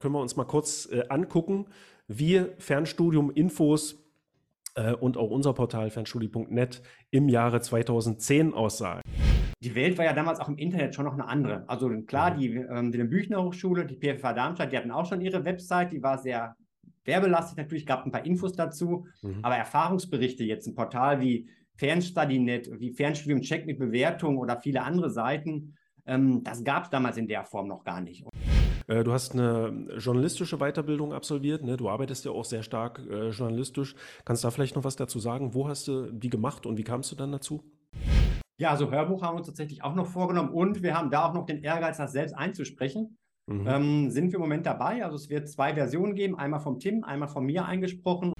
können wir uns mal kurz äh, angucken, wie Fernstudium Infos äh, und auch unser Portal fernstudie.net im Jahre 2010 aussah. Die Welt war ja damals auch im Internet schon noch eine andere. Also klar, die, ähm, die Büchner Hochschule, die PFA Darmstadt, die hatten auch schon ihre Website, die war sehr werbelastig natürlich, gab ein paar Infos dazu, mhm. aber Erfahrungsberichte jetzt, ein Portal wie FernstudyNet, wie Fernstudium Check mit Bewertung oder viele andere Seiten, ähm, das gab es damals in der Form noch gar nicht. Äh, du hast eine journalistische Weiterbildung absolviert, ne? du arbeitest ja auch sehr stark äh, journalistisch. Kannst du da vielleicht noch was dazu sagen? Wo hast du die gemacht und wie kamst du dann dazu? Ja, also Hörbuch haben wir uns tatsächlich auch noch vorgenommen und wir haben da auch noch den Ehrgeiz, das selbst einzusprechen. Mhm. Ähm, sind wir im Moment dabei. Also es wird zwei Versionen geben, einmal vom Tim, einmal von mir eingesprochen.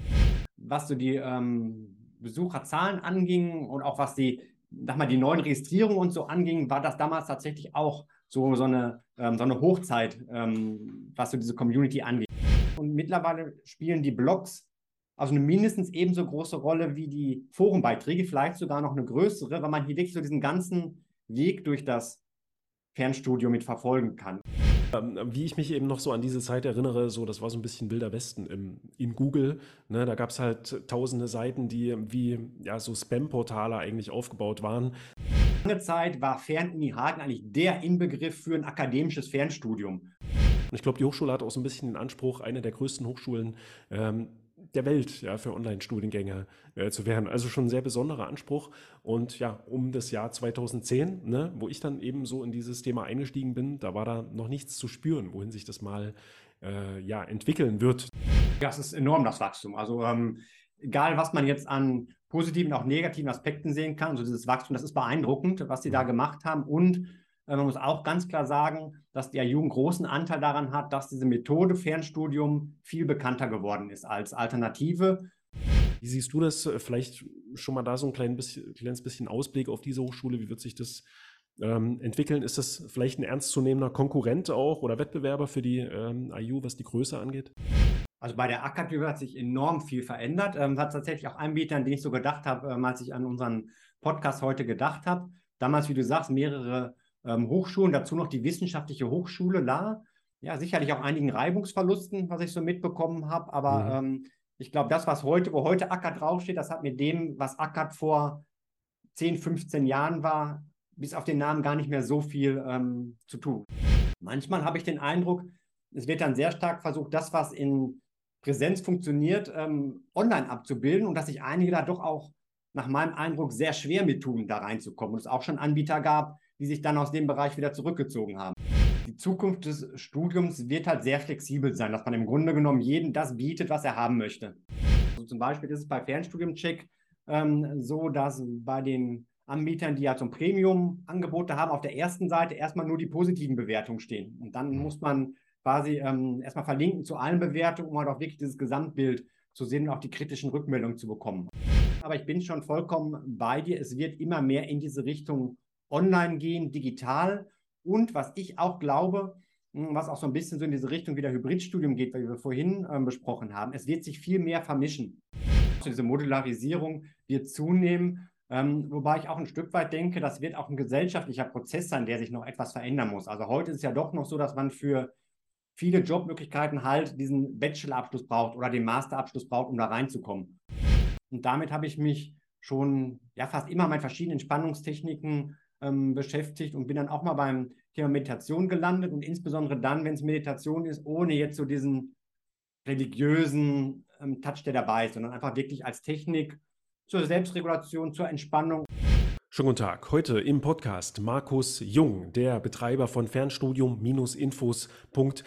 Was so die ähm, Besucherzahlen anging und auch was die, sag mal, die neuen Registrierungen und so anging, war das damals tatsächlich auch so, so, eine, ähm, so eine Hochzeit, ähm, was so diese Community angeht. Und mittlerweile spielen die Blogs also eine mindestens ebenso große Rolle wie die Forumbeiträge, vielleicht sogar noch eine größere, weil man hier wirklich so diesen ganzen Weg durch das Fernstudio mit verfolgen kann. Ähm, wie ich mich eben noch so an diese Zeit erinnere, so das war so ein bisschen wilder Westen im, in Google. Ne, da gab es halt tausende Seiten, die wie ja, so Spam-Portale eigentlich aufgebaut waren. Lange Zeit war Fernuni Hagen eigentlich der Inbegriff für ein akademisches Fernstudium. Und ich glaube, die Hochschule hat auch so ein bisschen den Anspruch, eine der größten Hochschulen ähm, der Welt ja, für Online-Studiengänge äh, zu werden. Also schon ein sehr besonderer Anspruch. Und ja, um das Jahr 2010, ne, wo ich dann eben so in dieses Thema eingestiegen bin, da war da noch nichts zu spüren, wohin sich das mal äh, ja, entwickeln wird. Ja, es ist enorm, das Wachstum. Also ähm, egal, was man jetzt an positiven, auch negativen Aspekten sehen kann, also dieses Wachstum, das ist beeindruckend, was sie da gemacht haben. Und äh, man muss auch ganz klar sagen, dass der Jugend großen Anteil daran hat, dass diese Methode Fernstudium viel bekannter geworden ist als Alternative. Wie siehst du das? Vielleicht schon mal da so ein klein bisschen, kleines bisschen Ausblick auf diese Hochschule. Wie wird sich das ähm, entwickeln? Ist das vielleicht ein ernstzunehmender Konkurrent auch oder Wettbewerber für die ähm, IU, was die Größe angeht? Also bei der Akademie hat sich enorm viel verändert. Ähm, hat tatsächlich auch Anbieter, an die ich so gedacht habe, ähm, als ich an unseren Podcast heute gedacht habe. Damals, wie du sagst, mehrere ähm, Hochschulen, dazu noch die Wissenschaftliche Hochschule La. Ja, sicherlich auch einigen Reibungsverlusten, was ich so mitbekommen habe, aber mhm. ähm, ich glaube, das, was heute, wo heute Ackert draufsteht, das hat mit dem, was Ackert vor 10, 15 Jahren war, bis auf den Namen gar nicht mehr so viel ähm, zu tun. Manchmal habe ich den Eindruck, es wird dann sehr stark versucht, das, was in Präsenz funktioniert, ähm, online abzubilden und dass sich einige da doch auch nach meinem Eindruck sehr schwer mit tun, da reinzukommen. Und es auch schon Anbieter gab, die sich dann aus dem Bereich wieder zurückgezogen haben. Die Zukunft des Studiums wird halt sehr flexibel sein, dass man im Grunde genommen jedem das bietet, was er haben möchte. Also zum Beispiel ist es bei Fernstudium-Check ähm, so, dass bei den Anbietern, die ja zum Premium-Angebote haben, auf der ersten Seite erstmal nur die positiven Bewertungen stehen. Und dann muss man quasi ähm, erstmal verlinken zu allen Bewertungen, um halt auch wirklich dieses Gesamtbild zu sehen und auch die kritischen Rückmeldungen zu bekommen. Aber ich bin schon vollkommen bei dir. Es wird immer mehr in diese Richtung online gehen, digital. Und was ich auch glaube, hm, was auch so ein bisschen so in diese Richtung wie der Hybridstudium geht, weil wir vorhin ähm, besprochen haben, es wird sich viel mehr vermischen. Also diese Modularisierung wird zunehmen, ähm, wobei ich auch ein Stück weit denke, das wird auch ein gesellschaftlicher Prozess sein, der sich noch etwas verändern muss. Also heute ist es ja doch noch so, dass man für viele Jobmöglichkeiten halt diesen Bachelorabschluss braucht oder den Masterabschluss braucht, um da reinzukommen. Und damit habe ich mich schon ja fast immer mit verschiedenen Entspannungstechniken ähm, beschäftigt und bin dann auch mal beim Thema Meditation gelandet und insbesondere dann, wenn es Meditation ist, ohne jetzt so diesen religiösen ähm, Touch, der dabei ist, sondern einfach wirklich als Technik zur Selbstregulation, zur Entspannung. Schönen guten Tag. Heute im Podcast Markus Jung, der Betreiber von Fernstudium-infos.de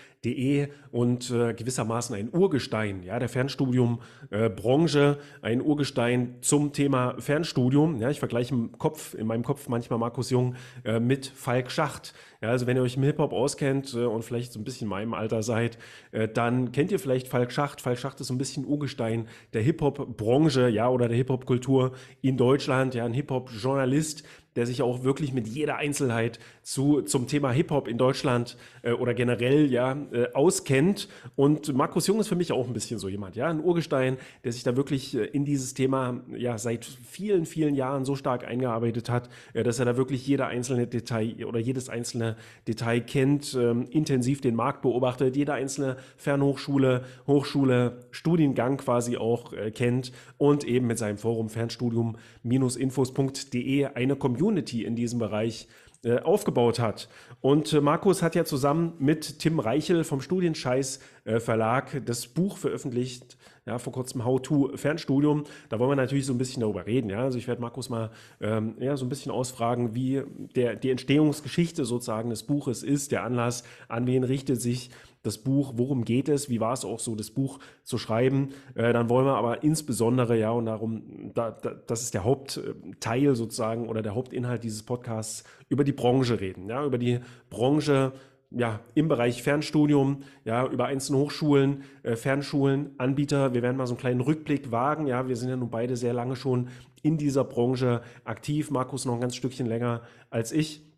und äh, gewissermaßen ein Urgestein ja, der Fernstudium-Branche, äh, ein Urgestein zum Thema Fernstudium. Ja, ich vergleiche im Kopf, in meinem Kopf manchmal Markus Jung äh, mit Falk Schacht. Ja, also wenn ihr euch im Hip-Hop auskennt äh, und vielleicht so ein bisschen meinem Alter seid, äh, dann kennt ihr vielleicht Falk Schacht. Falk Schacht ist so ein bisschen Urgestein der Hip-Hop-Branche, ja, oder der Hip-Hop-Kultur in Deutschland, ja, ein Hip-Hop-Journalist, der sich auch wirklich mit jeder Einzelheit zu, zum Thema Hip-Hop in Deutschland äh, oder generell ja äh, auskennt. Und Markus Jung ist für mich auch ein bisschen so jemand, ja, ein Urgestein, der sich da wirklich äh, in dieses Thema ja seit vielen, vielen Jahren so stark eingearbeitet hat, äh, dass er da wirklich jeder einzelne Detail oder jedes einzelne Detail kennt, ähm, intensiv den Markt beobachtet, jede einzelne Fernhochschule, Hochschule, Studiengang quasi auch äh, kennt und eben mit seinem Forum Fernstudium-infos.de eine Community in diesem Bereich äh, aufgebaut hat. Und äh, Markus hat ja zusammen mit Tim Reichel vom Studienscheiß äh, Verlag das Buch veröffentlicht, ja, vor kurzem How to Fernstudium. Da wollen wir natürlich so ein bisschen darüber reden. Ja? Also ich werde Markus mal ähm, ja, so ein bisschen ausfragen, wie der, die Entstehungsgeschichte sozusagen des Buches ist, der Anlass, an wen richtet sich das Buch, worum geht es, wie war es auch so, das Buch zu schreiben. Äh, dann wollen wir aber insbesondere, ja, und darum, da, da, das ist der Hauptteil sozusagen oder der Hauptinhalt dieses Podcasts, über die Branche reden, ja, über die Branche ja, im Bereich Fernstudium, ja, über einzelne Hochschulen, äh, Fernschulen, Anbieter. Wir werden mal so einen kleinen Rückblick wagen. Ja, wir sind ja nun beide sehr lange schon in dieser Branche aktiv. Markus noch ein ganz Stückchen länger als ich.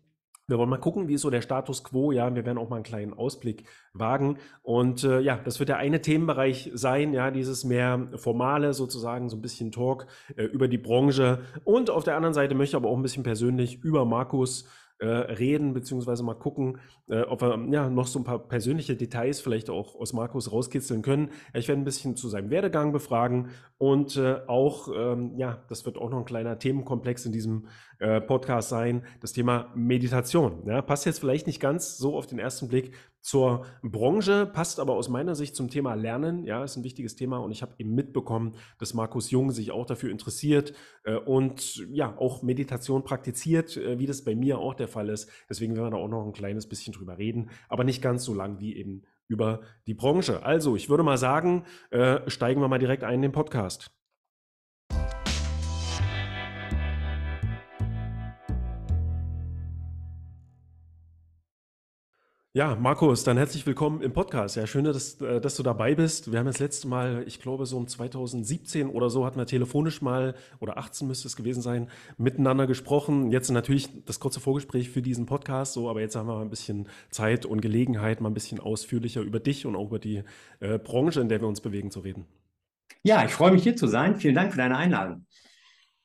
Wir wollen mal gucken, wie ist so der Status quo. Ja, wir werden auch mal einen kleinen Ausblick wagen. Und äh, ja, das wird der eine Themenbereich sein, ja, dieses mehr formale sozusagen, so ein bisschen Talk äh, über die Branche. Und auf der anderen Seite möchte ich aber auch ein bisschen persönlich über Markus äh, reden, beziehungsweise mal gucken, äh, ob wir ja, noch so ein paar persönliche Details vielleicht auch aus Markus rauskitzeln können. Ich werde ein bisschen zu seinem Werdegang befragen und äh, auch, ähm, ja, das wird auch noch ein kleiner Themenkomplex in diesem äh, Podcast sein, das Thema Meditation. Ja, passt jetzt vielleicht nicht ganz so auf den ersten Blick zur Branche, passt aber aus meiner Sicht zum Thema Lernen. Ja, ist ein wichtiges Thema und ich habe eben mitbekommen, dass Markus Jung sich auch dafür interessiert äh, und ja, auch Meditation praktiziert, äh, wie das bei mir auch der Fall ist. Deswegen werden wir da auch noch ein kleines bisschen drüber reden, aber nicht ganz so lang wie eben über die Branche. Also, ich würde mal sagen, äh, steigen wir mal direkt ein in den Podcast. Ja, Markus, dann herzlich willkommen im Podcast. Ja, schön, dass, äh, dass du dabei bist. Wir haben das letzte Mal, ich glaube, so um 2017 oder so hatten wir telefonisch mal, oder 18 müsste es gewesen sein, miteinander gesprochen. Jetzt natürlich das kurze Vorgespräch für diesen Podcast, so, aber jetzt haben wir mal ein bisschen Zeit und Gelegenheit, mal ein bisschen ausführlicher über dich und auch über die äh, Branche, in der wir uns bewegen, zu reden. Ja, ich freue mich hier zu sein. Vielen Dank für deine Einladung.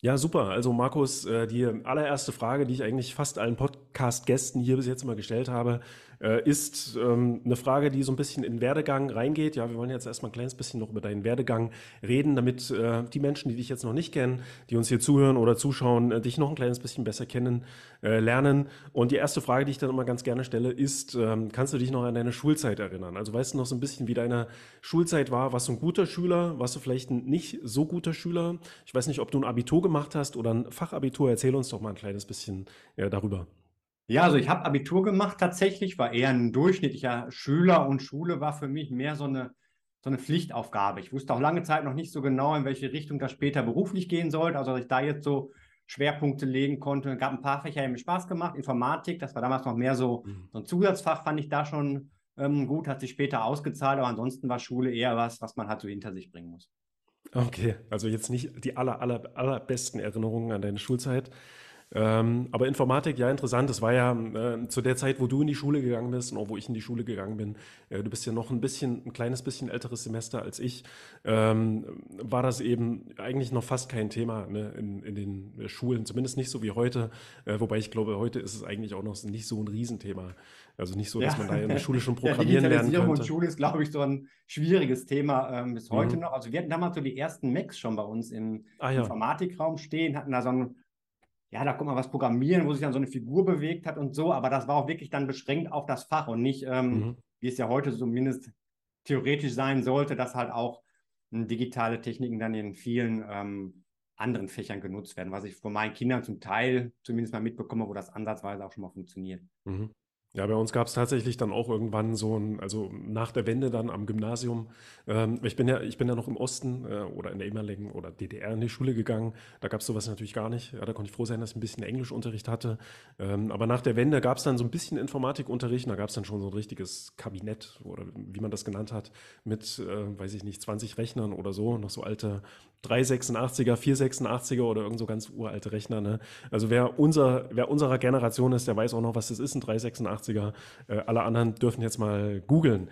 Ja, super. Also Markus, äh, die allererste Frage, die ich eigentlich fast allen Podcast-Gästen hier bis jetzt immer gestellt habe, äh, ist ähm, eine Frage, die so ein bisschen in Werdegang reingeht. Ja, wir wollen jetzt erstmal ein kleines bisschen noch über deinen Werdegang reden, damit äh, die Menschen, die dich jetzt noch nicht kennen, die uns hier zuhören oder zuschauen, äh, dich noch ein kleines bisschen besser kennen äh, lernen. Und die erste Frage, die ich dann immer ganz gerne stelle, ist, ähm, kannst du dich noch an deine Schulzeit erinnern? Also weißt du noch so ein bisschen, wie deine Schulzeit war? Warst du ein guter Schüler? Warst du vielleicht ein nicht so guter Schüler? Ich weiß nicht, ob du ein Abitur gemacht hast oder ein Fachabitur. Erzähl uns doch mal ein kleines bisschen äh, darüber. Ja, also ich habe Abitur gemacht tatsächlich, war eher ein durchschnittlicher Schüler und Schule war für mich mehr so eine, so eine Pflichtaufgabe. Ich wusste auch lange Zeit noch nicht so genau, in welche Richtung das später beruflich gehen sollte. Also dass ich da jetzt so Schwerpunkte legen konnte. Es gab ein paar Fächer, die mir Spaß gemacht. Informatik, das war damals noch mehr so, mhm. so ein Zusatzfach, fand ich da schon ähm, gut, hat sich später ausgezahlt, aber ansonsten war Schule eher was, was man halt so hinter sich bringen muss. Okay, also jetzt nicht die aller, aller, allerbesten Erinnerungen an deine Schulzeit. Ähm, aber Informatik, ja, interessant. Das war ja äh, zu der Zeit, wo du in die Schule gegangen bist und auch wo ich in die Schule gegangen bin. Äh, du bist ja noch ein bisschen, ein kleines bisschen älteres Semester als ich. Ähm, war das eben eigentlich noch fast kein Thema ne, in, in den Schulen, zumindest nicht so wie heute. Äh, wobei ich glaube, heute ist es eigentlich auch noch nicht so ein Riesenthema. Also nicht so, dass ja. man da in der Schule schon programmieren ja, lernen könnte. und Schule ist, glaube ich, so ein schwieriges Thema ähm, bis heute mhm. noch. Also wir hatten damals so die ersten Macs schon bei uns im ah, ja. Informatikraum stehen, hatten da so ein ja, da kommt mal was programmieren, wo sich dann so eine Figur bewegt hat und so, aber das war auch wirklich dann beschränkt auf das Fach und nicht, ähm, mhm. wie es ja heute zumindest theoretisch sein sollte, dass halt auch hm, digitale Techniken dann in vielen ähm, anderen Fächern genutzt werden, was ich von meinen Kindern zum Teil zumindest mal mitbekomme, wo das ansatzweise auch schon mal funktioniert. Mhm. Ja, bei uns gab es tatsächlich dann auch irgendwann so ein, also nach der Wende dann am Gymnasium. Ähm, ich bin ja, ich bin ja noch im Osten äh, oder in der ehemaligen oder DDR in die Schule gegangen. Da gab es sowas natürlich gar nicht. Ja, da konnte ich froh sein, dass ich ein bisschen Englischunterricht hatte. Ähm, aber nach der Wende gab es dann so ein bisschen Informatikunterricht. Da gab es dann schon so ein richtiges Kabinett oder wie man das genannt hat, mit, äh, weiß ich nicht, 20 Rechnern oder so. Noch so alte 386er, 486er oder irgend so ganz uralte Rechner. Ne? Also wer, unser, wer unserer Generation ist, der weiß auch noch, was das ist, ein 386er. Äh, alle anderen dürfen jetzt mal googeln.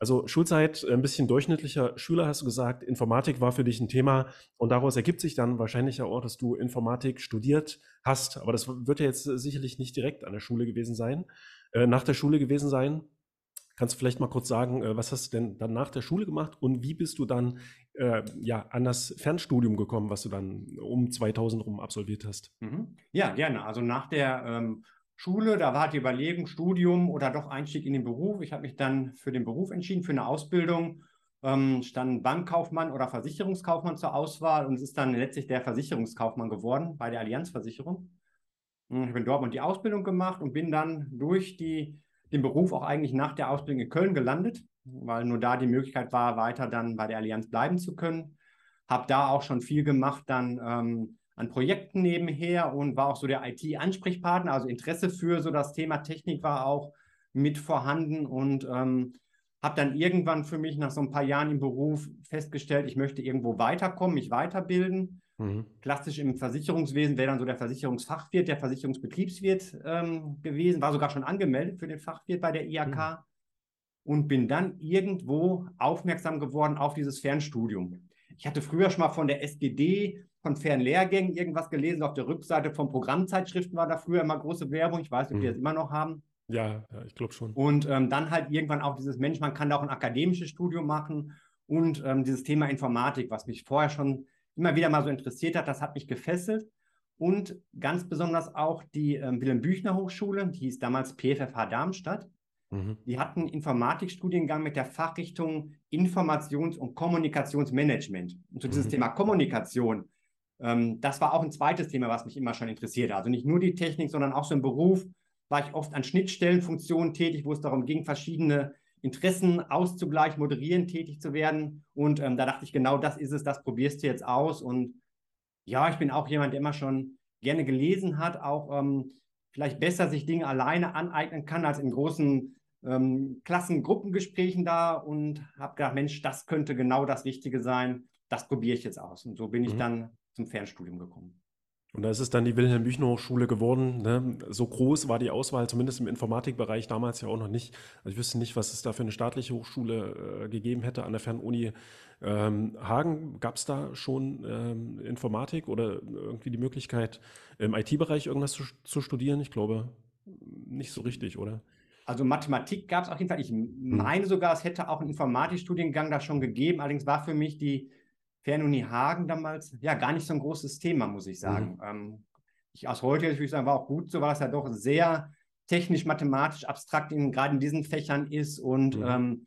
Also Schulzeit, ein bisschen durchschnittlicher Schüler, hast du gesagt. Informatik war für dich ein Thema und daraus ergibt sich dann wahrscheinlich auch, dass du Informatik studiert hast. Aber das wird ja jetzt sicherlich nicht direkt an der Schule gewesen sein, äh, nach der Schule gewesen sein. Kannst du vielleicht mal kurz sagen, äh, was hast du denn dann nach der Schule gemacht und wie bist du dann äh, ja, an das Fernstudium gekommen, was du dann um 2000 rum absolviert hast? Mhm. Ja, gerne. Also nach der ähm, Schule, da war die Überlegung, Studium oder doch Einstieg in den Beruf. Ich habe mich dann für den Beruf entschieden, für eine Ausbildung. Ähm, stand Bankkaufmann oder Versicherungskaufmann zur Auswahl und es ist dann letztlich der Versicherungskaufmann geworden bei der Allianzversicherung. Ich habe in Dortmund die Ausbildung gemacht und bin dann durch die den Beruf auch eigentlich nach der Ausbildung in Köln gelandet, weil nur da die Möglichkeit war, weiter dann bei der Allianz bleiben zu können. Habe da auch schon viel gemacht, dann ähm, an Projekten nebenher und war auch so der IT-Ansprechpartner. Also Interesse für so das Thema Technik war auch mit vorhanden und ähm, habe dann irgendwann für mich nach so ein paar Jahren im Beruf festgestellt, ich möchte irgendwo weiterkommen, mich weiterbilden. Mhm. Klassisch im Versicherungswesen wäre dann so der Versicherungsfachwirt, der Versicherungsbetriebswirt ähm, gewesen, war sogar schon angemeldet für den Fachwirt bei der IAK mhm. Und bin dann irgendwo aufmerksam geworden auf dieses Fernstudium. Ich hatte früher schon mal von der SGD, von Fernlehrgängen irgendwas gelesen. Auf der Rückseite von Programmzeitschriften war da früher immer große Werbung. Ich weiß nicht, ob die mhm. das immer noch haben. Ja, ja ich glaube schon. Und ähm, dann halt irgendwann auch dieses Mensch, man kann da auch ein akademisches Studium machen und ähm, dieses Thema Informatik, was mich vorher schon immer wieder mal so interessiert hat, das hat mich gefesselt. Und ganz besonders auch die ähm, Wilhelm-Büchner-Hochschule, die hieß damals PFFH Darmstadt. Mhm. Die hatten Informatikstudiengang mit der Fachrichtung Informations- und Kommunikationsmanagement. Und zu dieses mhm. Thema Kommunikation, ähm, das war auch ein zweites Thema, was mich immer schon interessiert hat. Also nicht nur die Technik, sondern auch so im Beruf war ich oft an Schnittstellenfunktionen tätig, wo es darum ging, verschiedene Interessen auszugleichen, moderieren tätig zu werden. Und ähm, da dachte ich, genau das ist es, das probierst du jetzt aus. Und ja, ich bin auch jemand, der immer schon gerne gelesen hat, auch ähm, vielleicht besser sich Dinge alleine aneignen kann als in großen ähm, Klassengruppengesprächen da und habe gedacht, Mensch, das könnte genau das Richtige sein. Das probiere ich jetzt aus. Und so bin ich mhm. dann zum Fernstudium gekommen. Und da ist es dann die Wilhelm-Büchner-Hochschule geworden. Ne? So groß war die Auswahl, zumindest im Informatikbereich damals ja auch noch nicht. Also ich wüsste nicht, was es da für eine staatliche Hochschule äh, gegeben hätte an der Fernuni ähm, Hagen. Gab es da schon ähm, Informatik oder irgendwie die Möglichkeit, im IT-Bereich irgendwas zu, zu, studieren? Ich glaube, nicht so richtig, oder? Also Mathematik gab es auf jeden Fall. Ich hm. meine sogar, es hätte auch einen Informatikstudiengang da schon gegeben. Allerdings war für mich die Fernuni Hagen damals ja gar nicht so ein großes Thema, muss ich sagen. Mhm. Ähm, ich, aus heute würde ich sagen, war auch gut, so war es ja doch sehr technisch, mathematisch, abstrakt, in, gerade in diesen Fächern ist und mhm. ähm,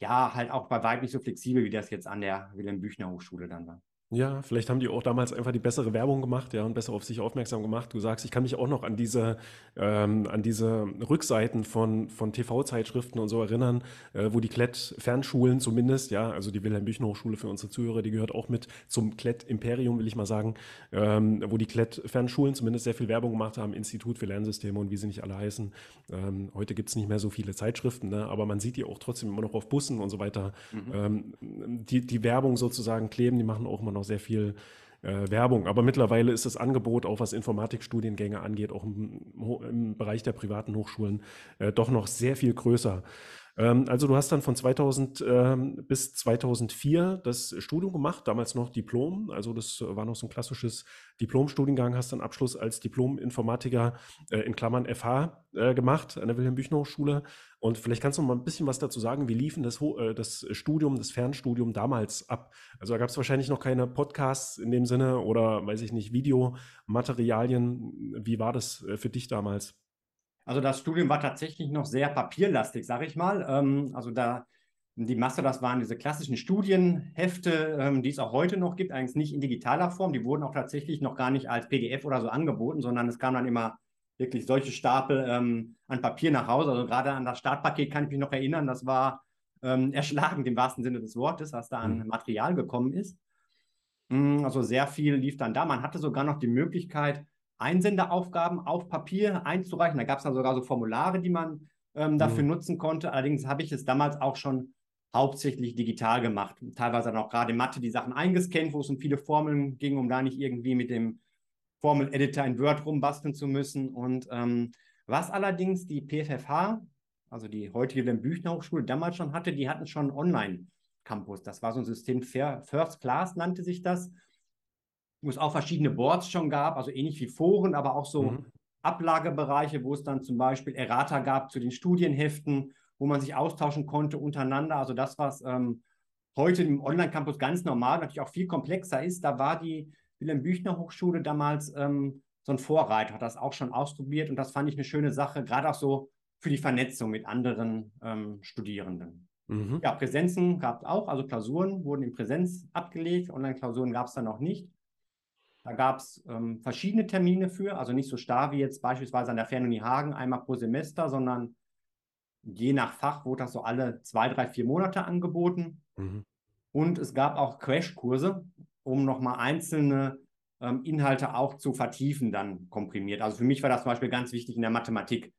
ja, halt auch bei weitem nicht so flexibel, wie das jetzt an der Wilhelm Büchner Hochschule dann war. Ja, vielleicht haben die auch damals einfach die bessere Werbung gemacht, ja, und besser auf sich aufmerksam gemacht. Du sagst, ich kann mich auch noch an diese, ähm, an diese Rückseiten von, von TV-Zeitschriften und so erinnern, äh, wo die Klett-Fernschulen zumindest, ja, also die Wilhelm-Büchner-Hochschule für unsere Zuhörer, die gehört auch mit zum Klett-Imperium, will ich mal sagen, ähm, wo die Klett-Fernschulen zumindest sehr viel Werbung gemacht haben, Institut für Lernsysteme und wie sie nicht alle heißen. Ähm, heute gibt's nicht mehr so viele Zeitschriften, ne, aber man sieht die auch trotzdem immer noch auf Bussen und so weiter. Mhm. Ähm, die, die Werbung sozusagen kleben, die machen auch immer noch noch sehr viel äh, Werbung. Aber mittlerweile ist das Angebot, auch was Informatikstudiengänge angeht, auch im, im Bereich der privaten Hochschulen, äh, doch noch sehr viel größer. Ähm, also du hast dann von 2000 ähm, bis 2004 das Studium gemacht, damals noch Diplom. Also das war noch so ein klassisches Diplomstudiengang, hast dann Abschluss als Diplom-Informatiker äh, in Klammern FH äh, gemacht an der Wilhelm-Büchner-Hochschule. Und vielleicht kannst du mal ein bisschen was dazu sagen, wie liefen das, äh, das Studium, das Fernstudium damals ab? Also da gab es wahrscheinlich noch keine Podcasts in dem Sinne oder, weiß ich nicht, Videomaterialien. Wie war das äh, für dich damals? Also das Studium war tatsächlich noch sehr papierlastig, sage ich mal. Ähm, also da die Masse, das waren diese klassischen Studienhefte, ähm, die es auch heute noch gibt, eigentlich nicht in digitaler Form. Die wurden auch tatsächlich noch gar nicht als PDF oder so angeboten, sondern es kam dann immer wirklich solche Stapel ähm, an Papier nach Hause. Also gerade an das Startpaket kann ich mich noch erinnern, das war ähm, erschlagend im wahrsten Sinne des Wortes, was da an mhm. Material gekommen ist. Mm, also sehr viel lief dann da. Man hatte sogar noch die Möglichkeit, Einsenderaufgaben auf Papier einzureichen. Da gab es dann sogar so Formulare, die man ähm, dafür mhm. nutzen konnte. Allerdings habe ich es damals auch schon hauptsächlich digital gemacht. Teilweise dann auch gerade in Mathe die Sachen eingescannt, wo es um viele Formeln ging, um da nicht irgendwie mit dem Formel-Editor in Word rumbasteln zu müssen. Und ähm, was allerdings die PFFH, also die heutige Wilhelm Hochschule, damals schon hatte, die hatten schon Online-Campus. Das war so ein System First Class, nannte sich das, wo es auch verschiedene Boards schon gab, also ähnlich wie Foren, aber auch so mhm. Ablagebereiche, wo es dann zum Beispiel Errata gab zu den Studienheften, wo man sich austauschen konnte untereinander. Also das, was ähm, heute im Online-Campus ganz normal, natürlich auch viel komplexer ist, da war die Wilhelm Büchner Hochschule damals ähm, so ein Vorreiter, hat das auch schon ausprobiert und das fand ich eine schöne Sache, gerade auch so für die Vernetzung mit anderen ähm, Studierenden. Mhm. Ja, Präsenzen gab es auch, also Klausuren wurden in Präsenz abgelegt, Online-Klausuren gab es dann noch nicht. Da gab es ähm, verschiedene Termine für, also nicht so starr wie jetzt beispielsweise an der Fernuni Hagen einmal pro Semester, sondern je nach Fach wurde das so alle zwei, drei, vier Monate angeboten. Mhm. Und es gab auch Crashkurse, um nochmal einzelne ähm, Inhalte auch zu vertiefen, dann komprimiert. Also für mich war das zum Beispiel ganz wichtig in der Mathematik.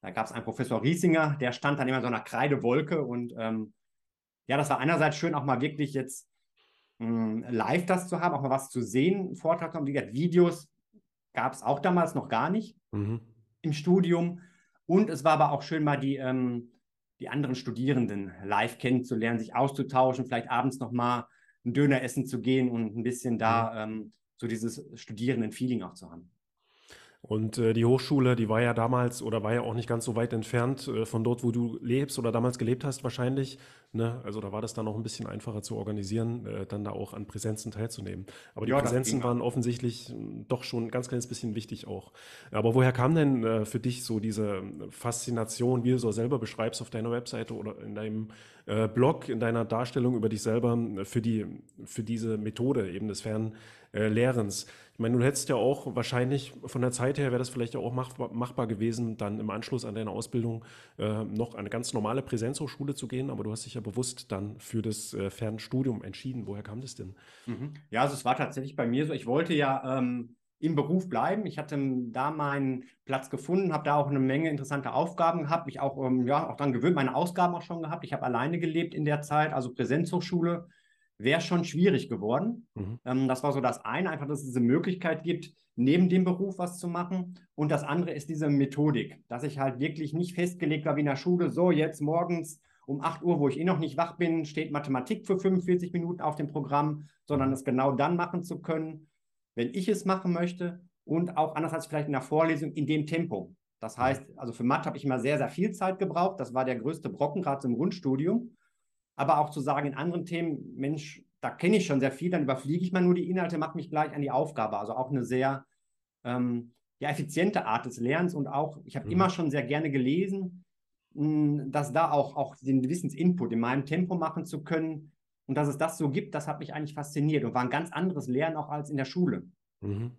Da gab es einen Professor Riesinger, der stand dann immer in so einer Kreidewolke und ähm, ja, das war einerseits schön, auch mal wirklich jetzt mh, hm, live das zu haben, auch mal was zu sehen, Vortrag und wie gesagt, Videos gab es auch damals noch gar nicht mhm. im Studium. Und es war aber auch schön, mal die, ähm, die anderen Studierenden live kennenzulernen, sich auszutauschen, vielleicht abends nochmal einen Döner essen zu gehen und ein bisschen da mhm. ähm, so dieses Studierenden-Feeling auch zu haben. Und äh, die Hochschule, die war ja damals oder war ja auch nicht ganz so weit entfernt äh, von dort, wo du lebst oder damals gelebt hast wahrscheinlich. Ne? Also da war das dann noch ein bisschen einfacher zu organisieren, äh, dann da auch an Präsenzen teilzunehmen. Aber die ja, Präsenzen waren offensichtlich hm, doch schon ein ganz kleines bisschen wichtig auch. Aber woher kam denn äh, für dich so diese Faszination, wie du so selber beschreibst auf deiner Webseite oder in deinem äh, Blog, in deiner Darstellung über dich selber äh, für, die, für diese Methode eben des Fernlehrens? Ich meine, du hättest ja auch wahrscheinlich von der Zeit her wäre das vielleicht auch machbar, machbar gewesen, dann im Anschluss an deine Ausbildung äh, noch eine ganz normale Präsenzhochschule zu gehen, aber du hast dich ja bewusst dann für das äh, Fernstudium entschieden. Woher kam das denn? Mhm. Ja, also es war tatsächlich bei mir so, ich wollte ja ähm, im Beruf bleiben. Ich hatte da meinen Platz gefunden, habe da auch eine Menge interessante Aufgaben gehabt, mich auch, ähm, ja, auch daran gewöhnt, meine Ausgaben auch schon gehabt. Ich habe alleine gelebt in der Zeit, also Präsenzhochschule wäre schon schwierig geworden. Mhm. Ähm, das war so das eine, einfach, dass es diese Möglichkeit gibt, neben dem Beruf was zu machen. Und das andere ist diese Methodik, dass ich halt wirklich nicht festgelegt war wie in der Schule, so jetzt morgens um 8 Uhr, wo ich eh noch nicht wach bin, steht Mathematik für 45 Minuten auf dem Programm, sondern mhm. es genau dann machen zu können, wenn ich es machen möchte und auch anders als vielleicht in der Vorlesung in dem Tempo. Das heißt, also für Mathe habe ich immer sehr, sehr viel Zeit gebraucht. Das war der größte Brocken, gerade im Grundstudium aber auch zu sagen in anderen Themen, Mensch, da kenne ich schon sehr viel, dann überfliege ich mal nur die Inhalte, mache mich gleich an die Aufgabe. Also auch eine sehr ähm, ja, effiziente Art des Lernens und auch, ich habe mhm. immer schon sehr gerne gelesen, mh, hm, dass da auch, auch den Wissensinput in meinem Tempo machen zu können und dass es das so gibt, das hat mich eigentlich fasziniert und war ein ganz anderes Lernen auch als in der Schule. Mhm.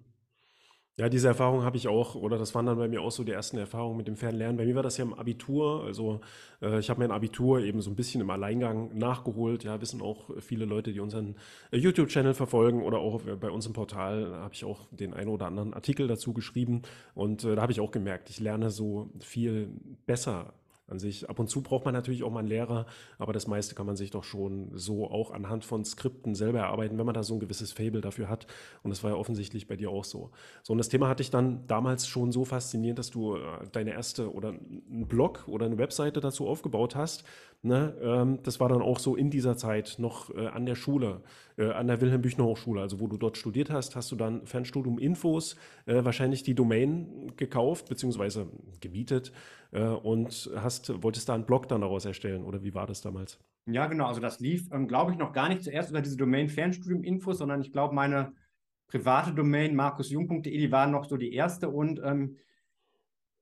Ja, diese Erfahrung habe ich auch, oder das waren dann bei mir auch so die ersten Erfahrungen mit dem Fernlernen. Bei mir war das ja im Abitur, also äh, ich habe mein Abitur eben so ein bisschen im Alleingang nachgeholt. Ja, wissen auch viele Leute, die unseren äh, YouTube-Channel verfolgen oder auch bei uns im Portal habe ich auch den einen oder anderen Artikel dazu geschrieben. Und äh, da habe ich auch gemerkt, ich lerne so viel besser an sich. Ab und zu braucht man natürlich auch mal einen Lehrer, aber das meiste kann man sich doch schon so auch anhand von Skripten selber erarbeiten, wenn man da so ein gewisses Fable dafür hat. Und das war ja offensichtlich bei dir auch so. So, und das Thema hatte ich dann damals schon so fasziniert, dass du äh, deine erste oder einen Blog oder eine Webseite dazu aufgebaut hast. Ne? Ähm, das war dann auch so in dieser Zeit noch äh, an der Schule, äh, an der Wilhelm Büchner Hochschule, also wo du dort studiert hast, hast du dann Fernstudium Infos, wahrscheinlich die Domain gekauft bzw. gemietet und hast, wolltest da einen Blog dann daraus erstellen oder wie war das damals? Ja, genau. Also das lief, ähm, glaube ich, noch gar nicht zuerst über diese Domain Fernstudium Infos, sondern ich glaube, meine private Domain markusjung.de, die war noch so die erste und ähm,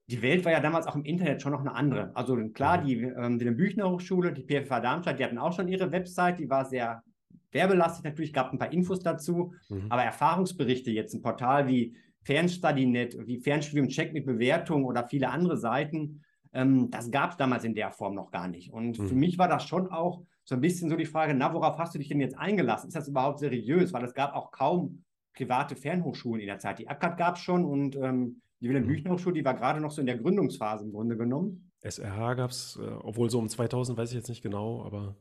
die Welt war ja damals auch im Internet schon noch eine andere. Also klar, mhm. die, ähm, die Büchner Hochschule, die PFA Darmstadt, die hatten auch schon ihre Website, die war sehr werbelastig natürlich, gab ein paar Infos dazu, mhm. aber Erfahrungsberichte jetzt, ein Portal wie FernstudyNet, wie Fernstudium Check mit Bewertung oder viele andere Seiten. Ähm, das gab es damals in der Form noch gar nicht. Und mhm. für mich war das schon auch so ein bisschen so die Frage, na, worauf hast du dich denn jetzt eingelassen? Ist das überhaupt seriös? Weil es gab auch kaum private Fernhochschulen in der Zeit. Die ACAD gab es schon und ähm, die Wilhelm. Büchner Hochschule, die war gerade noch so in der Gründungsphase im Grunde genommen. SRH gab es, äh, obwohl so um 2000 weiß ich jetzt nicht genau, aber.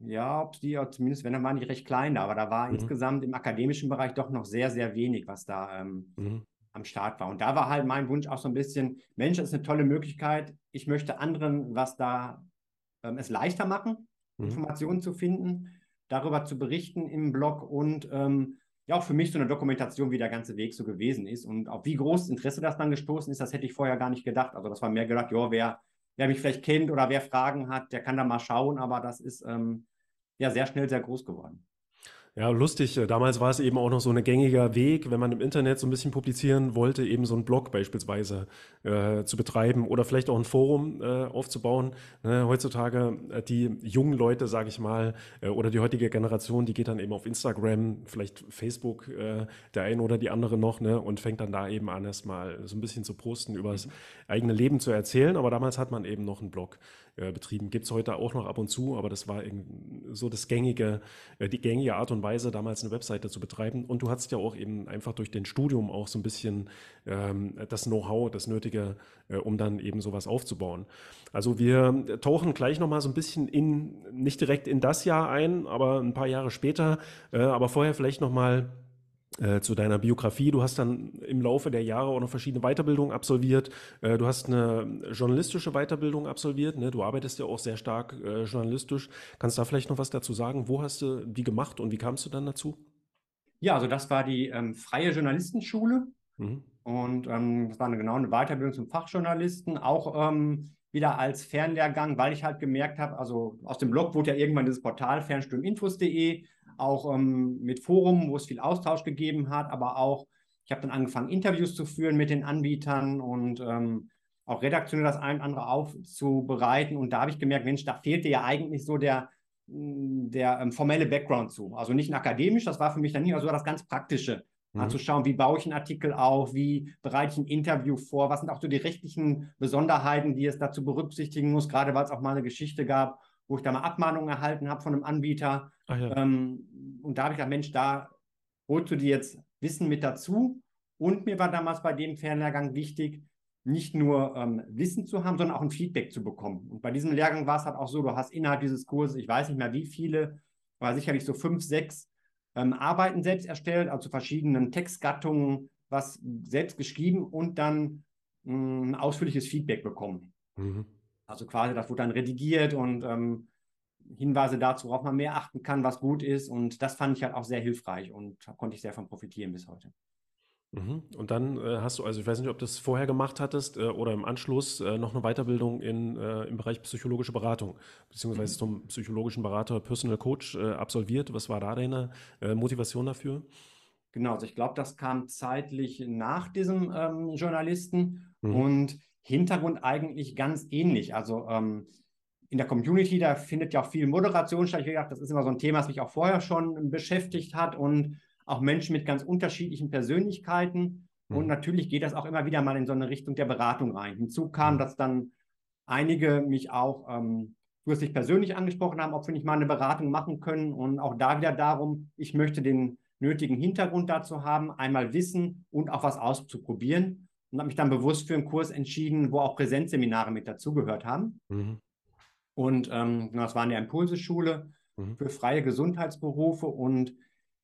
Ja, ob die, zumindest wenn, dann waren die recht klein da, aber da war mhm. insgesamt im akademischen Bereich doch noch sehr, sehr wenig, was da ähm, mhm. am Start war. Und da war halt mein Wunsch auch so ein bisschen, Mensch, das ist eine tolle Möglichkeit. Ich möchte anderen was da ähm, es leichter machen, mhm. Informationen zu finden, darüber zu berichten im Blog und ähm, ja auch für mich so eine Dokumentation, wie der ganze Weg so gewesen ist. Und auf wie groß Interesse das dann gestoßen ist, das hätte ich vorher gar nicht gedacht. Also das war mehr gedacht, ja, wer, wer mich vielleicht kennt oder wer Fragen hat, der kann da mal schauen, aber das ist ähm, ja sehr schnell sehr groß geworden. Ja, lustig. Äh, damals war es eben auch noch so ein gängiger Weg, wenn man im Internet so ein bisschen publizieren wollte, eben so einen Blog beispielsweise äh, zu betreiben oder vielleicht auch ein Forum äh, aufzubauen. Ne, heutzutage äh, die jungen Leute, sage ich mal, äh, oder die heutige Generation, die geht dann eben auf Instagram, vielleicht Facebook, äh, der eine oder die andere noch, ne, und fängt dann da eben an, erstmal so ein bisschen zu posten, über das eigene Leben zu erzählen. Aber damals hat man eben noch einen Blog äh, betrieben. Gibt es heute auch noch ab und zu, aber das war so das gängige, äh, die gängige Art und Weise, damals eine Webseite zu betreiben. Und du hattest ja auch eben einfach durch den Studium auch so ein bisschen ähm, das Know-how, das Nötige, äh, um dann eben sowas aufzubauen. Also wir tauchen gleich nochmal so ein bisschen in, nicht direkt in das Jahr ein, aber ein paar Jahre später, äh, aber vorher vielleicht nochmal äh, zu deiner Biografie. Du hast dann im Laufe der Jahre auch noch verschiedene Weiterbildungen absolviert. Äh, du hast eine journalistische Weiterbildung absolviert. Ne? Du arbeitest ja auch sehr stark äh, journalistisch. Kannst du da vielleicht noch was dazu sagen? Wo hast du die gemacht und wie kamst du dann dazu? Ja, also das war die ähm, Freie Journalistenschule. Mhm. Und ähm, das war eine, genau eine Weiterbildung zum Fachjournalisten, auch ähm, wieder als Fernlehrgang, weil ich halt gemerkt habe, also aus dem Blog wurde ja irgendwann dieses Portal fernstudiuminfos.de auch ähm, mit Forum, wo es viel Austausch gegeben hat, aber auch, ich habe dann angefangen, Interviews zu führen mit den Anbietern und ähm, auch redaktionell das ein oder andere aufzubereiten. Und da habe ich gemerkt, Mensch, da fehlte ja eigentlich so der, mm, der ähm, formelle Background zu. Also nicht ein akademisch, das war für mich dann nicht, also das ganz Praktische. Mhm. Mal zu schauen, wie baue ich einen Artikel auf, wie bereite ich ein Interview vor, was sind auch so die rechtlichen Besonderheiten, die es dazu berücksichtigen muss, gerade weil es auch mal eine Geschichte gab, wo ich da mal Abmahnungen erhalten habe von einem Anbieter. Ja. Ähm, und da habe ich gesagt, Mensch, da holst du dir jetzt Wissen mit dazu. Und mir war damals bei dem Fernlehrgang wichtig, nicht nur ähm, Wissen zu haben, sondern auch ein Feedback zu bekommen. Und bei diesem Lehrgang war es halt auch so, du hast innerhalb dieses Kurses, ich weiß nicht mehr wie viele, aber sicherlich so fünf, sechs ähm, Arbeiten selbst erstellt, also verschiedenen Textgattungen, was selbst geschrieben und dann mh, ein ausführliches Feedback bekommen. Mhm. Also quasi, das wurde dann redigiert und ähm, Hinweise dazu, worauf man mehr achten kann, was gut ist. Und das fand ich halt auch sehr hilfreich und konnte ich sehr von profitieren bis heute. Mhm. Und dann äh, hast du, also ich weiß nicht, ob du das vorher gemacht hattest äh, oder im Anschluss äh, noch eine Weiterbildung in, im Bereich psychologische Beratung, beziehungsweise mhm. zum psychologischen Berater, Personal Coach absolviert. Was war da deine Motivation dafür? Genau, also ich glaube, das kam zeitlich nach diesem ähm, Journalisten mhm. und Hintergrund eigentlich ganz ähnlich. Also ähm, in der Community, da findet ja auch viel Moderation statt. Ich habe gedacht, das ist immer so ein Thema, das mich auch vorher schon beschäftigt hat und auch Menschen mit ganz unterschiedlichen Persönlichkeiten. Mhm. Und natürlich geht das auch immer wieder mal in so eine Richtung der Beratung rein. Hinzu kam, mhm. dass dann einige mich auch ähm, zusätzlich persönlich angesprochen haben, ob wir nicht mal eine Beratung machen können. Und auch da wieder darum, ich möchte den nötigen Hintergrund dazu haben, einmal wissen und auch was auszuprobieren und habe mich dann bewusst für einen Kurs entschieden, wo auch Präsenzseminare mit dazugehört haben. Mhm. Und ähm, das war eine Impulseschule mhm. für freie Gesundheitsberufe. Und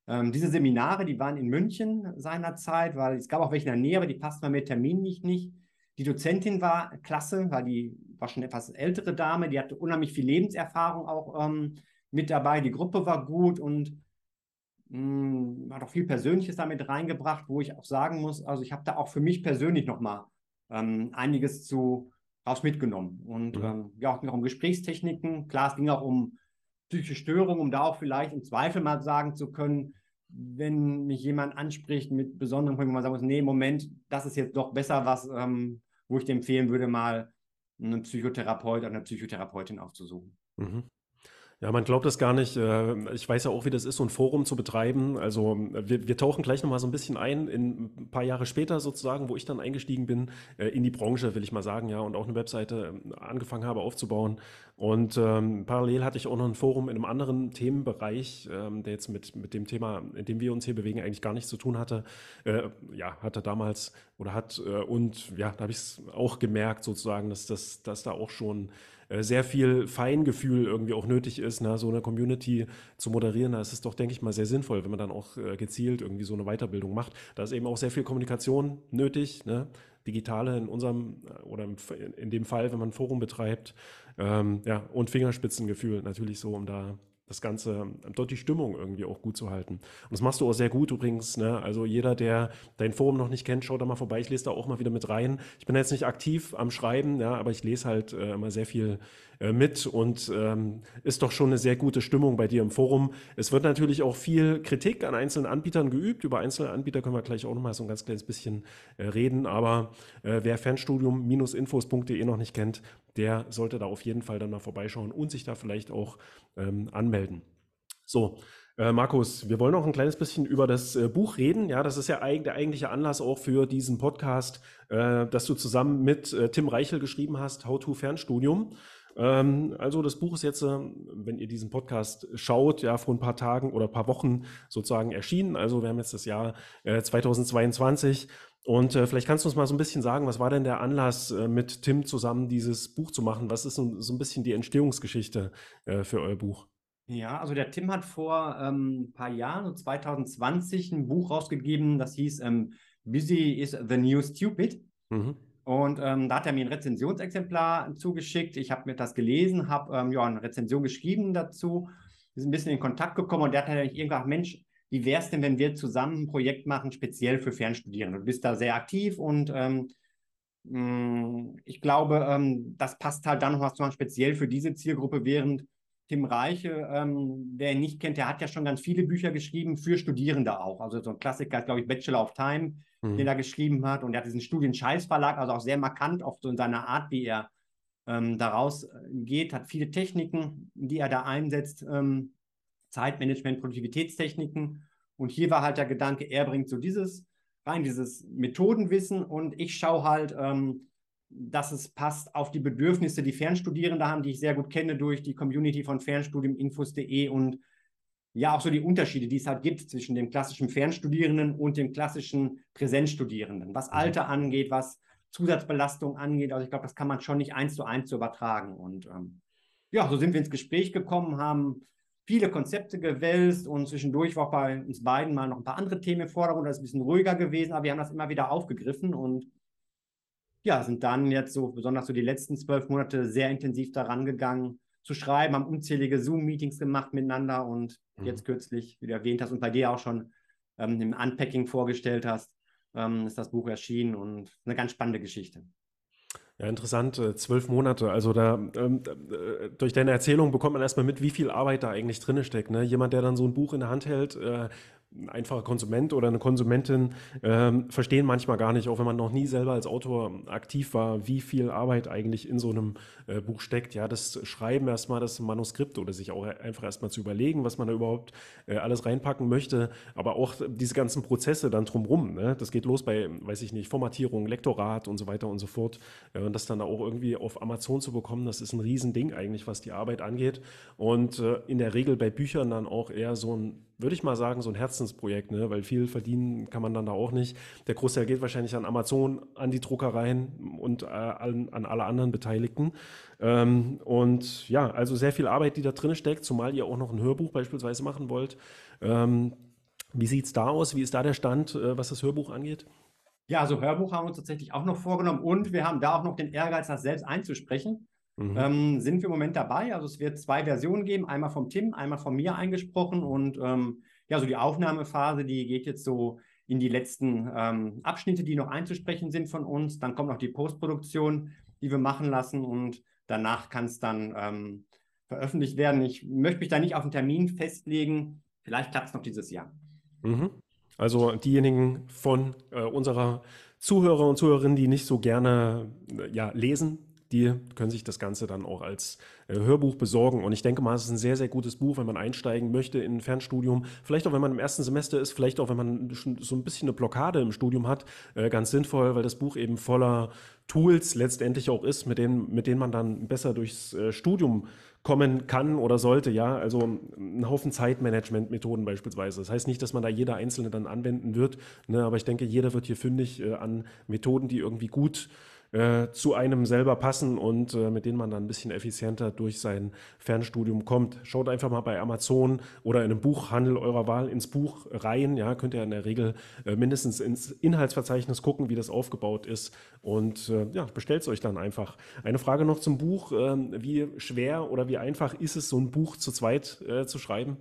ähm, diese Seminare, die waren in München seinerzeit, weil es gab auch welche in der Nähe, aber die passten mir mit Termin nicht, nicht. Die Dozentin war klasse, weil die war schon etwas ältere Dame, die hatte unheimlich viel Lebenserfahrung auch ähm, mit dabei. Die Gruppe war gut und mh, hm, hat auch viel Persönliches damit reingebracht, wo ich auch sagen muss, also ich habe da auch für mich persönlich nochmal ähm, einiges zu raus mitgenommen. Und mhm. ähm, ja, es ging auch um Gesprächstechniken. Klar, es ging auch um psychische Störungen, um da auch vielleicht im Zweifel mal sagen zu können, wenn mich jemand anspricht mit besonderen Punkten, wo man sagen muss, nee, Moment, das ist jetzt doch besser was, ähm, wo ich dir empfehlen würde, mal einen Psychotherapeut oder eine Psychotherapeutin aufzusuchen. Mhm. Ja, man glaubt es gar nicht. Äh, ich weiß ja auch, wie das ist, so ein Forum zu betreiben. Also wir, wir tauchen gleich nochmal so ein bisschen ein, in ein paar Jahre später sozusagen, wo ich dann eingestiegen bin, äh, in die Branche, will ich mal sagen, ja, und auch eine Webseite angefangen habe aufzubauen. Und ähm, parallel hatte ich auch noch ein Forum in einem anderen Themenbereich, ähm, der jetzt mit, mit dem Thema, in dem wir uns hier bewegen, eigentlich gar nichts zu tun hatte. Äh, ja, hatte damals oder hat, äh, und ja, da habe ich es auch gemerkt sozusagen, dass, dass, dass da auch schon äh, sehr viel Feingefühl irgendwie auch nötig ist, ne? so eine Community zu moderieren. Da ist es doch, denke ich mal, sehr sinnvoll, wenn man dann auch äh, gezielt irgendwie so eine Weiterbildung macht. Da ist eben auch sehr viel Kommunikation nötig, ne? digitale in unserem äh, oder in dem Fall, wenn man ein Forum betreibt. Ähm, ja, und Fingerspitzengefühl natürlich so, um da das Ganze, dort die Stimmung irgendwie auch gut zu halten. Und das machst du auch sehr gut übrigens. Ne? Also jeder, der dein Forum noch nicht kennt, schaut da mal vorbei. Ich lese da auch mal wieder mit rein. Ich bin jetzt nicht aktiv am Schreiben, ja, aber ich lese halt äh, immer sehr viel äh, mit und ähm, ist doch schon eine sehr gute Stimmung bei dir im Forum. Es wird natürlich auch viel Kritik an einzelnen Anbietern geübt. Über einzelne Anbieter können wir gleich auch noch mal so ein ganz kleines bisschen äh, reden. Aber äh, wer Fernstudium-infos.de noch nicht kennt, der sollte da auf jeden Fall dann mal vorbeischauen und sich da vielleicht auch ähm, anmelden. So, äh, Markus, wir wollen noch ein kleines bisschen über das äh, Buch reden. Ja, das ist ja eig der eigentliche Anlass auch für diesen Podcast, äh, dass du zusammen mit äh, Tim Reichel geschrieben hast, How to Fernstudium. Ähm, also das Buch ist jetzt, äh, wenn ihr diesen Podcast schaut, ja vor ein paar Tagen oder ein paar Wochen sozusagen erschienen. Also wir haben jetzt das Jahr 2022 äh, und äh, vielleicht kannst du uns mal so ein bisschen sagen, was war denn der Anlass, äh, mit Tim zusammen dieses Buch zu machen? Was ist so, so ein bisschen die Entstehungsgeschichte äh, für euer Buch? Ja, also der Tim hat vor ähm, ein paar Jahren, so 2020, ein Buch rausgegeben, das hieß ähm, Busy is the New Stupid. Mhm. Und ähm, da hat er mir ein Rezensionsexemplar zugeschickt. Ich habe mir das gelesen, habe ähm, ja, eine Rezension geschrieben dazu. Wir sind ein bisschen in Kontakt gekommen und der hat natürlich irgendwann, Mensch, wie wäre es denn, wenn wir zusammen ein Projekt machen, speziell für Fernstudierende? Du bist da sehr aktiv und ähm, mm, ich glaube, ähm, das passt halt dann noch speziell für diese Zielgruppe, während Tim Reiche, ähm, wer ihn nicht kennt, der hat ja schon ganz viele Bücher geschrieben für Studierende auch. Also so ein Klassiker ist, glaube ich, Bachelor of Time, mhm. den er geschrieben hat. Und er hat diesen Studien-Scheiß-Verlag, also auch sehr markant, oft so in seiner Art, wie er ähm, daraus äh, geht, hat viele Techniken, die er da einsetzt, ähm, Zeitmanagement, Produktivitätstechniken. Und hier war halt der Gedanke, er bringt so dieses rein, dieses Methodenwissen und ich schaue halt, ähm, dass es passt auf die Bedürfnisse, die Fernstudierende haben, die ich sehr gut kenne durch die Community von Fernstudiuminfos.de und ja auch so die Unterschiede, die es halt gibt zwischen dem klassischen Fernstudierenden und dem klassischen Präsenzstudierenden, was mhm. Alter angeht, was Zusatzbelastung angeht. Also ich glaube, das kann man schon nicht eins zu eins übertragen. Und ähm, ja, so sind wir ins Gespräch gekommen, haben viele Konzepte gewälzt und zwischendurch war auch bei uns beiden mal noch ein paar andere Themen im Vordergrund. Das ist ein bisschen ruhiger gewesen, aber wir haben das immer wieder aufgegriffen und ja, sind dann jetzt so, besonders so die letzten zwölf Monate, sehr intensiv daran gegangen zu schreiben, haben unzählige Zoom-Meetings gemacht miteinander und mhm. jetzt kürzlich, wie du erwähnt hast und bei dir auch schon ähm, im Unpacking vorgestellt hast, ähm, ist das Buch erschienen und eine ganz spannende Geschichte. Ja, interessant, äh, zwölf Monate. Also da ähm, äh, durch deine Erzählung bekommt man erstmal mit, wie viel Arbeit da eigentlich drin steckt. Ne? Jemand, der dann so ein Buch in der Hand hält, äh, ein einfacher Konsument oder eine Konsumentin ähm, verstehen manchmal gar nicht, auch wenn man noch nie selber als Autor aktiv war, wie viel Arbeit eigentlich in so einem äh, Buch steckt. Ja, das Schreiben erstmal, das Manuskript oder sich auch einfach erstmal zu überlegen, was man da überhaupt äh, alles reinpacken möchte, aber auch diese ganzen Prozesse dann drumrum. Ne? Das geht los bei, weiß ich nicht, Formatierung, Lektorat und so weiter und so fort. Äh, und das dann auch irgendwie auf Amazon zu bekommen, das ist ein Riesending eigentlich, was die Arbeit angeht. Und äh, in der Regel bei Büchern dann auch eher so ein würde ich mal sagen, so ein Herzensprojekt, ne? weil viel verdienen kann man dann da auch nicht. Der Großteil geht wahrscheinlich an Amazon, an die Druckereien und äh, an, an, alle anderen Beteiligten. Ähm, und ja, also sehr viel Arbeit, die da drin steckt, zumal ihr auch noch ein Hörbuch beispielsweise machen wollt. Ähm, wie sieht es da aus? Wie ist da der Stand, äh, was das Hörbuch angeht? Ja, also Hörbuch haben wir uns tatsächlich auch noch vorgenommen und wir haben da auch noch den Ehrgeiz, das selbst einzusprechen. Mhm. Ähm, sind wir im Moment dabei. Also es wird zwei Versionen geben, einmal vom Tim, einmal von mir eingesprochen. Und ähm, ja, so die Aufnahmephase, die geht jetzt so in die letzten ähm, Abschnitte, die noch einzusprechen sind von uns. Dann kommt noch die Postproduktion, die wir machen lassen und danach kann es dann ähm, veröffentlicht werden. Ich möchte mich da nicht auf einen Termin festlegen. Vielleicht klappt es noch dieses Jahr. Mhm. Also diejenigen von äh, unserer Zuhörer und Zuhörerinnen, die nicht so gerne äh, ja, lesen, die können sich das Ganze dann auch als äh, Hörbuch besorgen. Und ich denke mal, es ist ein sehr, sehr gutes Buch, wenn man einsteigen möchte in ein Fernstudium. Vielleicht auch, wenn man im ersten Semester ist, vielleicht auch, wenn man schon so ein bisschen eine Blockade im Studium hat. Äh, ganz sinnvoll, weil das Buch eben voller Tools letztendlich auch ist, mit denen, mit denen man dann besser durchs äh, Studium kommen kann oder sollte, ja, also ein Haufen Zeitmanagement-Methoden beispielsweise. Das heißt nicht, dass man da jeder einzelne dann anwenden wird, ne, aber ich denke, jeder wird hier fündig an Methoden, die irgendwie gut äh, zu einem selber passen und äh, mit denen man dann ein bisschen effizienter durch sein Fernstudium kommt. Schaut einfach mal bei Amazon oder in einem Buchhandel eurer Wahl ins Buch rein. Ja, könnt ihr in der Regel äh, mindestens ins Inhaltsverzeichnis gucken, wie das aufgebaut ist und äh, ja, bestellt es euch dann einfach. Eine Frage noch zum Buch. Ähm, wie schwer oder wie einfach ist es, so ein Buch zu zweit äh, zu schreiben?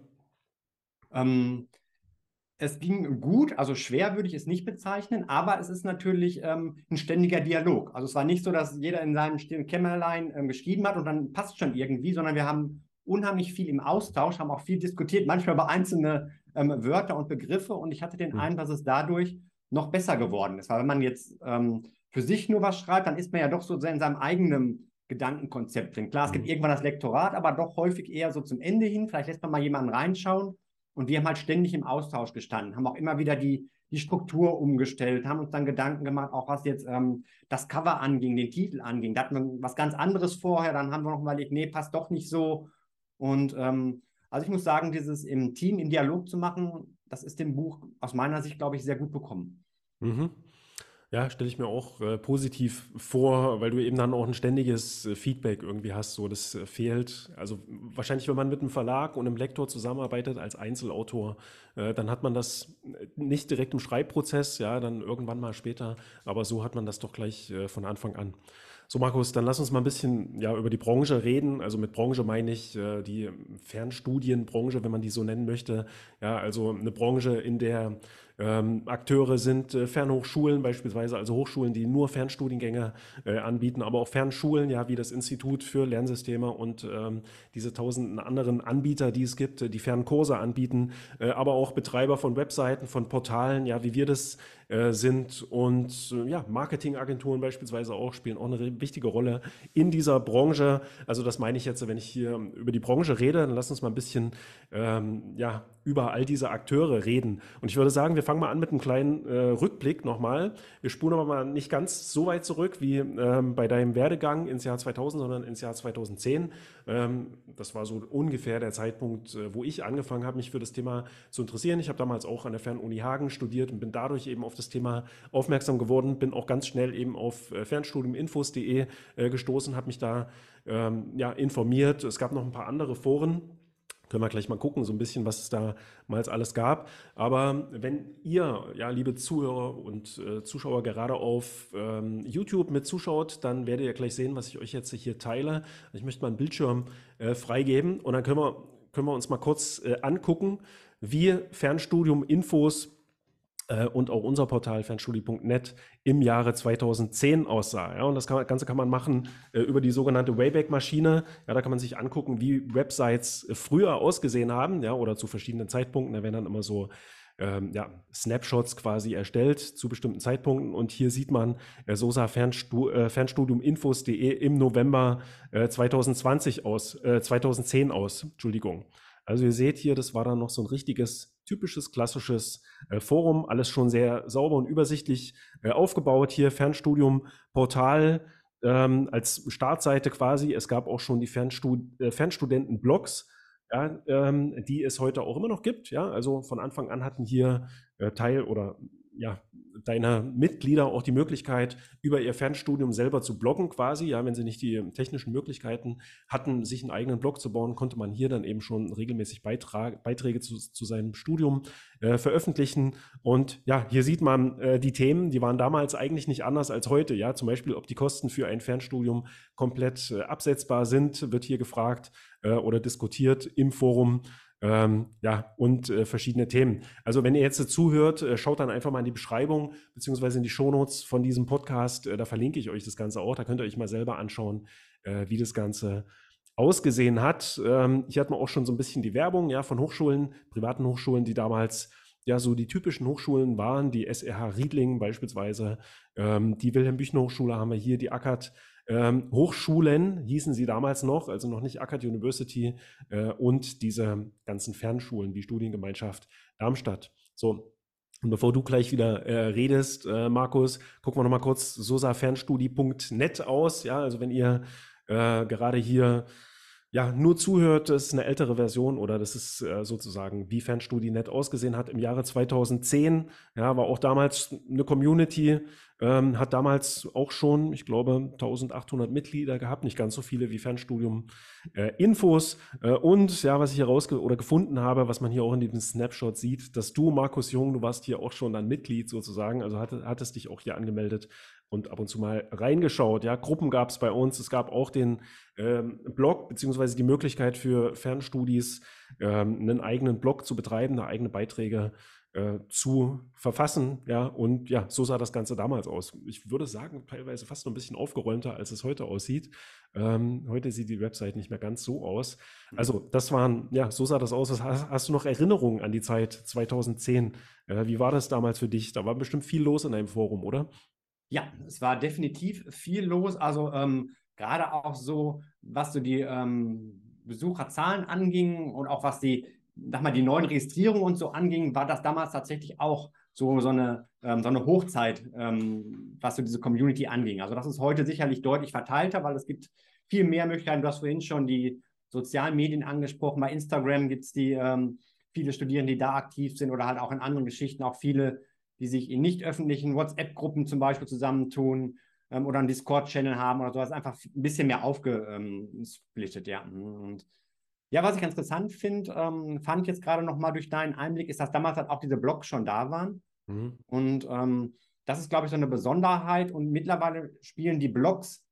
Ähm, es ging gut, also schwer würde ich es nicht bezeichnen, aber es ist natürlich ähm, ein ständiger Dialog. Also es war nicht so, dass jeder in seinem Kämmerlein ähm, geschrieben hat und dann passt schon irgendwie, sondern wir haben unheimlich viel im Austausch, haben auch viel diskutiert, manchmal über einzelne ähm, Wörter und Begriffe und ich hatte den mhm. Eindruck, dass es dadurch noch besser geworden ist. Weil wenn man jetzt ähm, für sich nur was schreibt, dann ist man ja doch so in seinem eigenen Gedankenkonzept drin. Klar, es gibt mhm. irgendwann das Lektorat, aber doch häufig eher so zum Ende hin. Vielleicht lässt man mal jemanden reinschauen und wir haben halt ständig im Austausch gestanden, haben auch immer wieder die, die Struktur umgestellt, haben uns dann Gedanken gemacht, auch was jetzt ähm, das Cover anging, den Titel anging. Da hatten wir was ganz anderes vorher, dann haben wir noch überlegt, nee, passt doch nicht so. Und ähm, also ich muss sagen, dieses im Team, im Dialog zu machen, das ist dem Buch aus meiner Sicht, glaube ich, sehr gut bekommen. Mhm. Ja, stelle ich mir auch äh, positiv vor, weil du eben dann auch ein ständiges äh, Feedback irgendwie hast. So, das äh, fehlt. Also wahrscheinlich, wenn man mit einem Verlag und einem Lektor zusammenarbeitet als Einzelautor, äh, dann hat man das äh, nicht direkt im Schreibprozess, ja, dann irgendwann mal später. Aber so hat man das doch gleich äh, von Anfang an. So, Markus, dann lass uns mal ein bisschen ja, über die Branche reden. Also mit Branche meine ich die Fernstudienbranche, wenn man die so nennen möchte. Ja, also eine Branche, in der ähm, Akteure sind äh, Fernhochschulen beispielsweise, also Hochschulen, die nur Fernstudiengänge äh, anbieten, aber auch Fernschulen, ja, wie das Institut für Lernsysteme und ähm, diese tausenden anderen Anbieter, die es gibt, äh, die Fernkurse anbieten, äh, aber auch Betreiber von Webseiten, von Portalen, ja, wie wir das äh, sind und äh, ja, Marketingagenturen beispielsweise auch spielen auch eine wichtige Rolle in dieser Branche. Also das meine ich jetzt, wenn ich hier über die Branche rede, dann lass uns mal ein bisschen ähm, ja, über all diese Akteure reden. Und ich würde sagen, wir fangen mal an mit einem kleinen äh, Rückblick nochmal. Wir spulen aber mal nicht ganz so weit zurück wie ähm, bei deinem Werdegang ins Jahr 2000, sondern ins Jahr 2010. Ähm, das war so ungefähr der Zeitpunkt, äh, wo ich angefangen habe, mich für das Thema zu interessieren. Ich habe damals auch an der Fernuni Hagen studiert und bin dadurch eben auf das das Thema aufmerksam geworden, bin auch ganz schnell eben auf äh, fernstudiuminfos.de äh, gestoßen, habe mich da ähm, ja, informiert. Es gab noch ein paar andere Foren. Können wir gleich mal gucken, so ein bisschen, was es damals alles gab. Aber wenn ihr, ja, liebe Zuhörer und äh, Zuschauer, gerade auf ähm, YouTube mit zuschaut, dann werdet ihr gleich sehen, was ich euch jetzt hier teile. Ich möchte mal einen Bildschirm äh, freigeben und dann können wir, können wir uns mal kurz äh, angucken, wie Fernstudium Infos äh, und auch unser Portal fernstudie.net im Jahre 2010 aussah. Ja, und das kann, Ganze kann man machen äh, über die sogenannte Wayback-Maschine. Ja, da kann man sich angucken, wie Websites früher ausgesehen haben, ja, oder zu verschiedenen Zeitpunkten. Da werden dann immer so ähm, ja, Snapshots quasi erstellt zu bestimmten Zeitpunkten. Und hier sieht man, äh, so sah Fernstu äh, Fernstudiuminfos.de im November äh, 2020 aus, 2010 äh, aus. Entschuldigung. Also ihr seht hier, das war dann noch so ein richtiges, typisches, klassisches äh, Forum, alles schon sehr sauber und übersichtlich äh, aufgebaut. Hier Fernstudium, Portal ähm, als Startseite quasi. Es gab auch schon die Fernstud äh, Fernstudenten-Blogs, ja, ähm, die es heute auch immer noch gibt. Ja, also von Anfang an hatten hier äh, Teil oder ja, deiner Mitglieder auch die Möglichkeit, über ihr Fernstudium selber zu bloggen quasi. Ja, wenn sie nicht die technischen Möglichkeiten hatten, sich einen eigenen Blog zu bauen, konnte man hier dann eben schon regelmäßig Beitrag, Beiträge zu, zu seinem Studium äh, veröffentlichen. Und ja, hier sieht man äh, die Themen, die waren damals eigentlich nicht anders als heute. Ja, zum Beispiel, ob die Kosten für ein Fernstudium komplett äh, absetzbar sind, wird hier gefragt äh, oder diskutiert im Forum. Ähm, ja, und äh, verschiedene Themen. Also wenn ihr jetzt zuhört, äh, schaut dann einfach mal in die Beschreibung beziehungsweise in die Shownotes von diesem Podcast. Äh, da verlinke ich euch das Ganze auch. Da könnt ihr euch mal selber anschauen, äh, wie das Ganze ausgesehen hat. Ähm, hier hat man auch schon so ein bisschen die Werbung ja, von Hochschulen, privaten Hochschulen, die damals ja so die typischen Hochschulen waren, die SRH Riedling beispielsweise, ähm, die Wilhelm Büchner Hochschule haben wir hier, die Ackert ähm, Hochschulen hießen sie damals noch, also noch nicht Akkad University äh, und diese ganzen Fernschulen, die Studiengemeinschaft Darmstadt. So, und bevor du gleich wieder äh, redest, äh, Markus, gucken wir noch mal kurz sosafernstudie.net aus. Ja, also wenn ihr äh, gerade hier ja, nur zuhört, das ist eine ältere Version oder das ist äh, sozusagen, wie Fernstudie.net ausgesehen hat im Jahre 2010. Ja, war auch damals eine Community, ähm, hat damals auch schon, ich glaube, 1800 Mitglieder gehabt, nicht ganz so viele wie Fernstudium äh, Infos. Äh, und ja, was ich hier rausge oder gefunden habe, was man hier auch in diesem Snapshot sieht, dass du, Markus Jung, du warst hier auch schon ein Mitglied sozusagen, also hattest, hattest dich auch hier angemeldet und ab und zu mal reingeschaut. Ja, Gruppen gab es bei uns. Es gab auch den ähm, Blog beziehungsweise die Möglichkeit für Fernstudis ähm, einen eigenen Blog zu betreiben, eine eigene Beiträge äh, zu verfassen. Ja, und ja, so sah das Ganze damals aus. Ich würde sagen, teilweise fast noch ein bisschen aufgeräumter, als es heute aussieht. Ähm, heute sieht die Website nicht mehr ganz so aus. Also, das waren, ja, so sah das aus. Hast, hast du noch Erinnerungen an die Zeit 2010? Äh, wie war das damals für dich? Da war bestimmt viel los in deinem Forum, oder? Ja, es war definitiv viel los. Also ähm, gerade auch so, was so die ähm, Besucherzahlen anging und auch was die, sag mal, die neuen Registrierungen und so anging, war das damals tatsächlich auch so, so, eine, ähm, so eine Hochzeit, ähm, was so diese Community anging. Also das ist heute sicherlich deutlich verteilter, weil es gibt viel mehr Möglichkeiten. Du hast vorhin schon die sozialen Medien angesprochen. Bei Instagram gibt es die ähm, viele Studierende, die da aktiv sind oder halt auch in anderen Geschichten auch viele die sich in nicht öffentlichen WhatsApp-Gruppen zum Beispiel zusammentun ähm, oder einen Discord-Channel haben oder sowas, einfach ein bisschen mehr aufgesplittet, ja. Und ja, was ich ganz interessant finde, ähm, fand ich jetzt gerade nochmal durch deinen Einblick, ist, dass damals halt auch diese Blogs schon da waren. Mhm. Und ähm, das ist, glaube ich, so eine Besonderheit. Und mittlerweile spielen die Blogs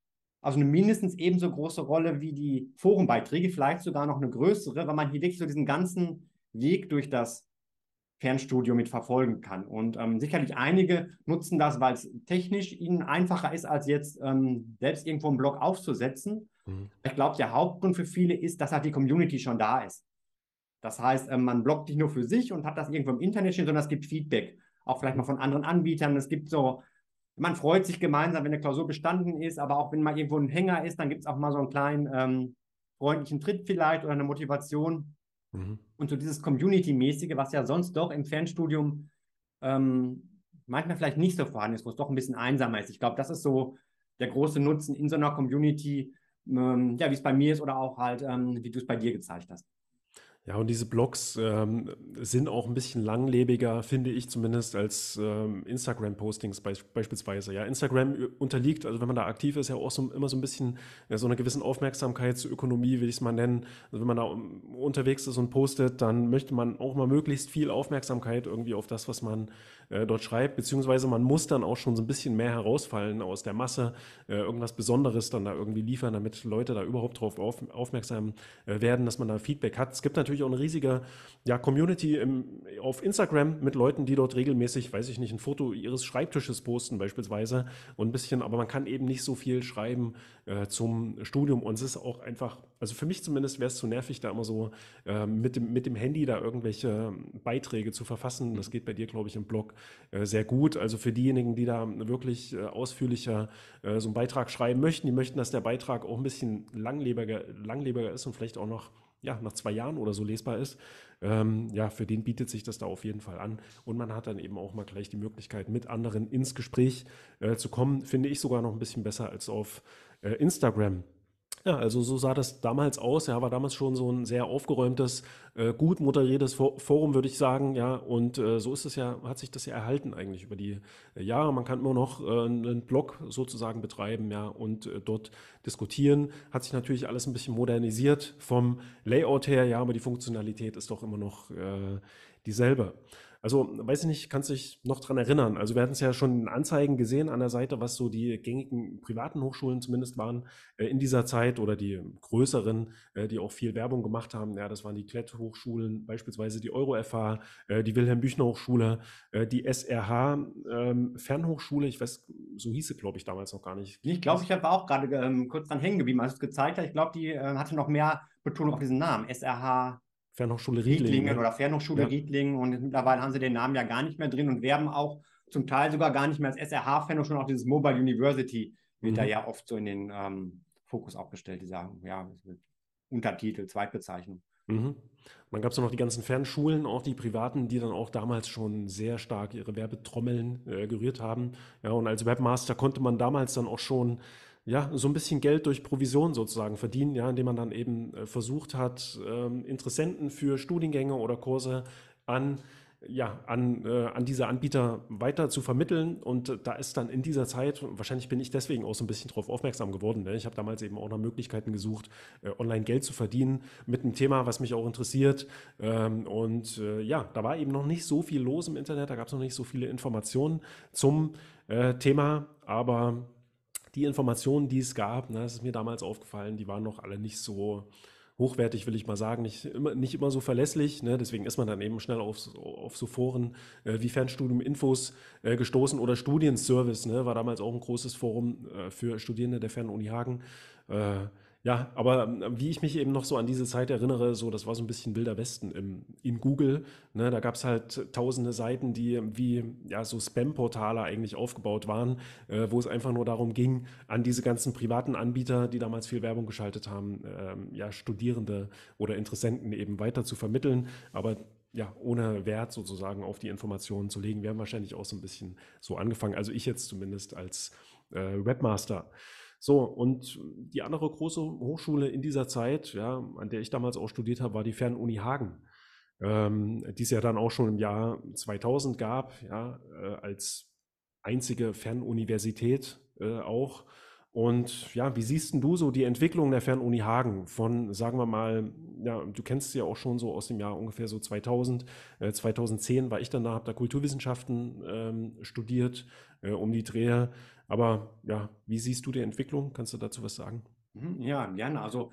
also eine mindestens ebenso große Rolle wie die Forenbeiträge, vielleicht sogar noch eine größere, weil man hier wirklich so diesen ganzen Weg durch das Fernstudio mit verfolgen kann. Und ähm, sicherlich einige nutzen das, weil es technisch ihnen einfacher ist, als jetzt ähm, selbst irgendwo einen Blog aufzusetzen. Mhm. Ich glaube, der Hauptgrund für viele ist, dass halt die Community schon da ist. Das heißt, ähm, man bloggt nicht nur für sich und hat das irgendwo im Internet stehen, sondern es gibt Feedback. Auch vielleicht mal von anderen Anbietern. Es gibt so, man freut sich gemeinsam, wenn eine Klausur bestanden ist, aber auch wenn mal irgendwo ein Hänger ist, dann gibt es auch mal so einen kleinen ähm, freundlichen Tritt vielleicht oder eine Motivation. Mhm. Und so dieses Community-mäßige, was ja sonst doch im Fernstudium ähm, manchmal vielleicht nicht so vorhanden ist, wo es doch ein bisschen einsamer ist. Ich glaube, das ist so der große Nutzen in so einer Community, ähm, ja, wie es bei mir ist oder auch halt, ähm, wie du es bei dir gezeigt hast. Ja, und diese Blogs ähm, sind auch ein bisschen langlebiger, finde ich zumindest, als ähm, Instagram-Postings be beispielsweise. Ja, Instagram unterliegt, also wenn man da aktiv ist, ja auch so, immer so ein bisschen ja, so einer gewissen Aufmerksamkeitsökonomie, will ich es mal nennen. Also wenn man da unterwegs ist und postet, dann möchte man auch mal möglichst viel Aufmerksamkeit irgendwie auf das, was man äh, dort schreibt, beziehungsweise man muss dann auch schon so ein bisschen mehr herausfallen aus der Masse, äh, irgendwas Besonderes dann da irgendwie liefern, damit Leute da überhaupt drauf auf, aufmerksam äh, werden, dass man da Feedback hat. Es gibt natürlich auch eine riesige ja, Community im, auf Instagram mit Leuten, die dort regelmäßig, weiß ich nicht, ein Foto ihres Schreibtisches posten beispielsweise und ein bisschen, aber man kann eben nicht so viel schreiben äh, zum Studium und es ist auch einfach, also für mich zumindest wäre es zu nervig, da immer so äh, mit, dem, mit dem Handy da irgendwelche Beiträge zu verfassen. Das geht bei dir, glaube ich, im Blog äh, sehr gut. Also für diejenigen, die da wirklich äh, ausführlicher äh, so einen Beitrag schreiben möchten, die möchten, dass der Beitrag auch ein bisschen langlebiger, langlebiger ist und vielleicht auch noch ja, nach zwei Jahren oder so lesbar ist, ähm, ja, für den bietet sich das da auf jeden Fall an. Und man hat dann eben auch mal gleich die Möglichkeit, mit anderen ins Gespräch äh, zu kommen. Finde ich sogar noch ein bisschen besser als auf äh, Instagram. Ja, also so sah das damals aus. Ja, war damals schon so ein sehr aufgeräumtes, äh, gut moderiertes Forum, würde ich sagen. Ja, und äh, so ist es ja, hat sich das ja erhalten eigentlich über die äh, Jahre. Man kann immer noch äh, einen Blog sozusagen betreiben, ja, und äh, dort diskutieren. Hat sich natürlich alles ein bisschen modernisiert vom Layout her, ja, aber die Funktionalität ist doch immer noch äh, dieselbe. Also, weiß ich nicht, kannst du dich noch dran erinnern? Also, wir hatten es ja schon in Anzeigen gesehen an der Seite, was so die gängigen privaten Hochschulen zumindest waren äh, in dieser Zeit oder die größeren, äh, die auch viel Werbung gemacht haben. Ja, das waren die Klett-Hochschulen, beispielsweise die Euro-FH, äh, die Wilhelm-Büchner-Hochschule, äh, die SRH-Fernhochschule. Ähm, ich weiß, so hieß sie, glaube ich, damals noch gar nicht. Ich glaube, ich war auch gerade ähm, kurz dran hängen geblieben, als es gezeigt hast. Ich glaube, die äh, hatte noch mehr Betonung auf diesen Namen. SRH. Fernhochschule Riedlingen. Riedlingen ne? oder Fernhochschule ja. Riedlingen und mittlerweile haben sie den Namen ja gar nicht mehr drin und werben auch zum Teil sogar gar nicht mehr als SRH-Fernhochschule, auch dieses Mobile University wird mhm. da ja oft so in den ähm, Fokus auch gestellt, dieser ja, Untertitel, Zweitbezeichnung. Mhm. Dann gab es noch die ganzen Fernschulen, auch die privaten, die dann auch damals schon sehr stark ihre Werbetrommeln äh, gerührt haben. Ja, und als Webmaster konnte man damals dann auch schon ja, so ein bisschen Geld durch Provision sozusagen verdienen, ja, indem man dann eben äh, versucht hat, ähm, Interessenten für Studiengänge oder Kurse an ja, an, äh, an diese Anbieter weiter zu vermitteln. Und da ist dann in dieser Zeit, wahrscheinlich bin ich deswegen auch so ein bisschen darauf aufmerksam geworden. Ne? Ich habe damals eben auch nach Möglichkeiten gesucht, äh, online Geld zu verdienen mit einem Thema, was mich auch interessiert. Ähm, und ja, da war eben noch nicht so viel los im Internet, da gab es noch nicht so viele Informationen zum Thema, aber die Informationen, die es gab, ne, das ist mir damals aufgefallen, die waren noch alle nicht so hochwertig, will ich mal sagen, nicht immer, nicht immer so verlässlich. Ne? Deswegen ist man dann eben schnell auf, auf so Foren äh, wie Fernstudium Infos äh, gestoßen oder Studienservice, ne? war damals auch ein großes Forum äh, für Studierende der Fernuni Hagen. Ja, aber ähm, wie ich mich eben noch so an diese Zeit erinnere, so das war so ein bisschen wilder Westen im, in Google. Ne, da gab es halt tausende Seiten, die wie ja so Spam-Portale eigentlich aufgebaut waren, äh, wo es einfach nur darum ging, an diese ganzen privaten Anbieter, die damals viel Werbung geschaltet haben, äh, ja Studierende oder Interessenten eben weiter zu vermitteln. Aber ja, ohne Wert sozusagen auf die Informationen zu legen. Wir haben wahrscheinlich auch so ein bisschen so angefangen, also ich jetzt zumindest als äh, Webmaster. So, und die andere große Hochschule in dieser Zeit, ja, an der ich damals auch studiert habe, war die Fernuni Hagen, ähm, die es ja dann auch schon im Jahr 2000 gab, ja, äh, als einzige Fernuniversität äh, auch. Und ja, wie siehst du so die Entwicklung der Fernuni Hagen von, sagen wir mal, ja, du kennst sie ja auch schon so aus dem Jahr ungefähr so 2000, äh, 2010 war ich dann da, habe da Kulturwissenschaften ähm, studiert, äh, um die Drehe. Aber ja, wie siehst du die Entwicklung? Kannst du dazu was sagen? Mhm, ja, gerne. Also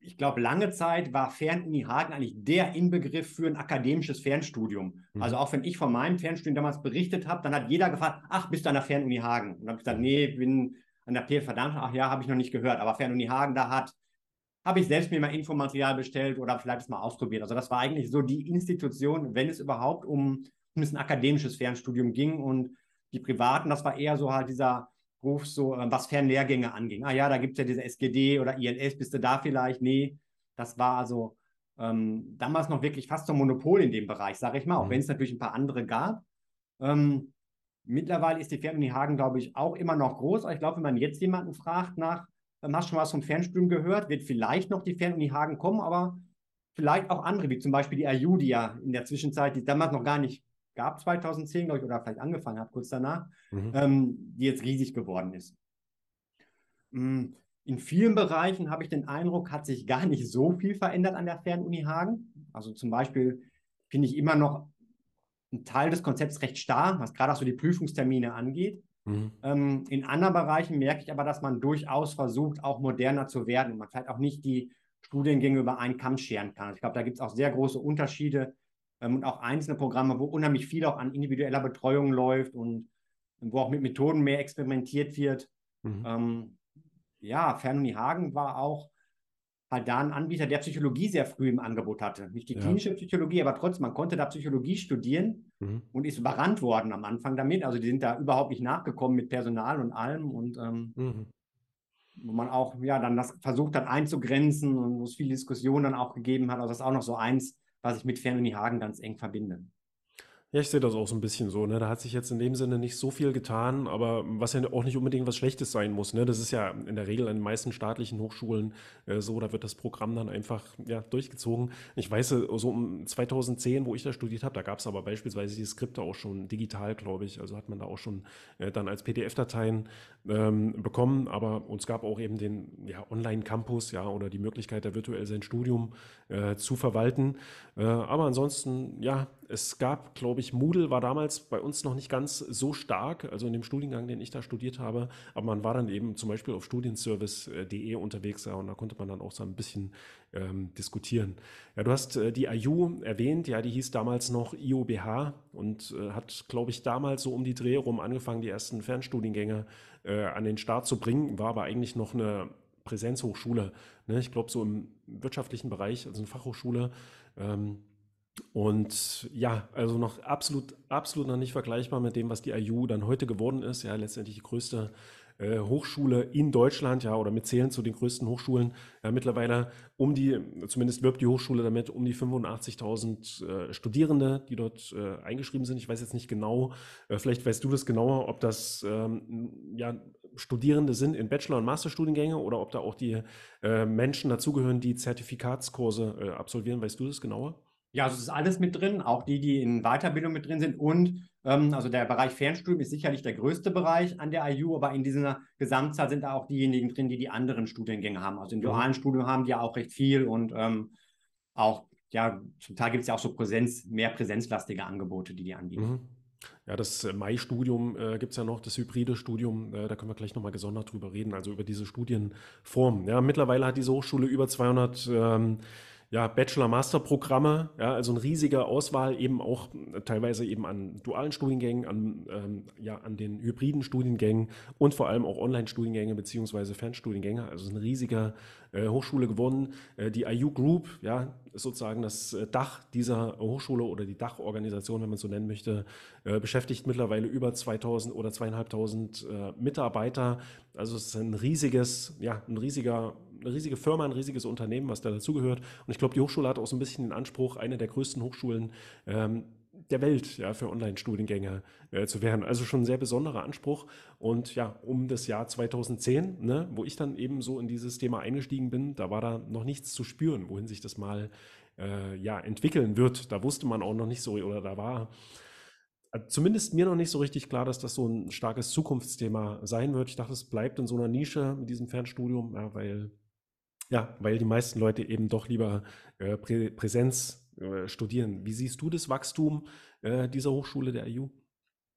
ich glaube, lange Zeit war Fernuni Hagen eigentlich der Inbegriff für ein akademisches Fernstudium. Mhm. Also auch wenn ich von meinem Fernstudium damals berichtet habe, dann hat jeder gefragt, ach, bist du an der Fernuni Hagen? Und dann habe ich gesagt, mhm. nee, bin an der PF verdammt, ach ja, habe ich noch nicht gehört. Aber Fernuni Hagen, da hat, habe ich selbst mir mal Infomaterial bestellt oder vielleicht es mal ausprobiert. Also das war eigentlich so die Institution, wenn es überhaupt um, um ein akademisches Fernstudium ging und die Privaten, das war eher so halt dieser Beruf, so äh, was Fernlehrgänge anging. Ah ja, da gibt es ja diese SGD oder ILS, bist du da vielleicht? Nee, das war also ähm, damals noch wirklich fast so ein Monopol in dem Bereich, sage ich mal, auch mhm. wenn es natürlich ein paar andere gab. Ähm, mittlerweile ist die Fernuni Hagen, glaube ich, auch immer noch groß. Aber ich glaube, wenn man jetzt jemanden fragt nach, ähm, hast du schon was vom Fernstudium gehört, wird vielleicht noch die Fernuni Hagen kommen, aber vielleicht auch andere, wie zum Beispiel die ja in der Zwischenzeit, die damals noch gar nicht gab 2010, glaube ich, oder vielleicht angefangen hat kurz danach, mhm. ähm, die jetzt riesig geworden ist. Mm, in vielen Bereichen habe ich den Eindruck, hat sich gar nicht so viel verändert an der Fernuni Hagen. Also zum Beispiel finde ich immer noch ein Teil des Konzepts recht starr, was gerade auch so die Prüfungstermine angeht. Mhm. Ähm, in anderen Bereichen merke ich aber, dass man durchaus versucht, auch moderner zu werden und man vielleicht auch nicht die Studiengänge über einen Kamm scheren kann. Ich glaube, da gibt es auch sehr große Unterschiede und auch einzelne Programme, wo unheimlich viel auch an individueller Betreuung läuft und wo auch mit Methoden mehr experimentiert wird. Mhm. Ähm, ja, Fernuni Hagen war auch halt da ein Anbieter, der Psychologie sehr früh im Angebot hatte. Nicht die klinische ja. Psychologie, aber trotzdem, man konnte da Psychologie studieren mhm. und ist überrannt worden am Anfang damit. Also die sind da überhaupt nicht nachgekommen mit Personal und allem und ähm, mhm. wo man auch ja dann das versucht hat einzugrenzen und wo es viele Diskussionen dann auch gegeben hat. Also das ist auch noch so eins was ich mit Fernuni Hagen ganz eng verbinde. Ja, ich sehe das auch so ein bisschen so. Ne? Da hat sich jetzt in dem Sinne nicht so viel getan, aber was ja auch nicht unbedingt was Schlechtes sein muss. Ne? Das ist ja in der Regel an den meisten staatlichen Hochschulen äh, so, da wird das Programm dann einfach ja, durchgezogen. Ich weiß, äh, so um 2010, wo ich da studiert habe, da gab es aber beispielsweise die Skripte auch schon digital, glaube ich. Also hat man da auch schon äh, dann als PDF-Dateien ähm, bekommen. Aber uns gab auch eben den ja, Online-Campus ja, oder die Möglichkeit, da virtuell sein Studium äh, zu verwalten. Äh, aber ansonsten, ja, es gab, glaube ich, Moodle war damals bei uns noch nicht ganz so stark, also in dem Studiengang, den ich da studiert habe, aber man war dann eben zum Beispiel auf studienservice.de unterwegs ja, und da konnte man dann auch so ein bisschen ähm, diskutieren. Ja, du hast äh, die IU erwähnt, ja, die hieß damals noch IOBH und äh, hat, glaube ich, damals so um die Dreh rum angefangen, die ersten Fernstudiengänge äh, an den Start zu bringen, war aber eigentlich noch eine Präsenzhochschule. Ne? Ich glaube, so im wirtschaftlichen Bereich, also eine Fachhochschule. Ähm, und ja, also noch absolut, absolut noch nicht vergleichbar mit dem, was die IU dann heute geworden ist. Ja, letztendlich die größte äh, Hochschule in Deutschland, ja, oder mitzählen zu den größten Hochschulen. Ja, mittlerweile um die, zumindest wirbt die Hochschule damit, um die 85.000 äh, Studierende, die dort äh, eingeschrieben sind. Ich weiß jetzt nicht genau, äh, vielleicht weißt du das genauer, ob das ähm, ja, Studierende sind in Bachelor- und Masterstudiengänge oder ob da auch die äh, Menschen dazugehören, die Zertifikatskurse absolvieren. Weißt du das genauer? Ja, also es ist alles mit drin, auch die, die in Weiterbildung mit drin sind. Und ähm, also der Bereich Fernstudium ist sicherlich der größte Bereich an der IU, aber in dieser Gesamtzahl sind da auch diejenigen drin, die die anderen Studiengänge haben. Also im mhm. dualen Studium haben die ja auch recht viel und ähm, auch, ja, zum Teil gibt es ja auch so Präsenz, mehr präsenzlastige Angebote, die die anbieten. Mhm. Ja, das äh, Mai-Studium äh, gibt es ja noch, das hybride Studium, äh, da können wir gleich nochmal gesondert drüber reden, also über diese Studienform. Ja, mittlerweile hat diese Hochschule über 200 ähm, ja, Bachelor-Master-Programme, ja, also eine riesige Auswahl eben auch äh, teilweise eben an dualen Studiengängen, an, ähm, ja, an den hybriden Studiengängen und vor allem auch Online-Studiengänge beziehungsweise Fernstudiengänge. Also eine riesige äh, Hochschule geworden. Äh, die IU Group, ja, ist sozusagen das äh, Dach dieser Hochschule oder die Dachorganisation, wenn man es so nennen möchte, äh, beschäftigt mittlerweile über 2000 oder zweieinhalbtausend äh, Mitarbeiter. Also es ist ein riesiges, ja, ein riesiger eine riesige Firma, ein riesiges Unternehmen, was da dazugehört. Und ich glaube, die Hochschule hat auch so ein bisschen den Anspruch, eine der größten Hochschulen ähm, der Welt ja, für Online-Studiengänge äh, zu werden. Also schon ein sehr besonderer Anspruch. Und ja, um das Jahr 2010, ne, wo ich dann eben so in dieses Thema eingestiegen bin, da war da noch nichts zu spüren, wohin sich das mal äh, ja, entwickeln wird. Da wusste man auch noch nicht so, oder da war äh, zumindest mir noch nicht so richtig klar, dass das so ein starkes Zukunftsthema sein wird. Ich dachte, es bleibt in so einer Nische mit diesem Fernstudium, ja, weil ja, weil die meisten Leute eben doch lieber äh, Prä Präsenz studieren. Wie siehst du das Wachstum äh, dieser Hochschule der IU?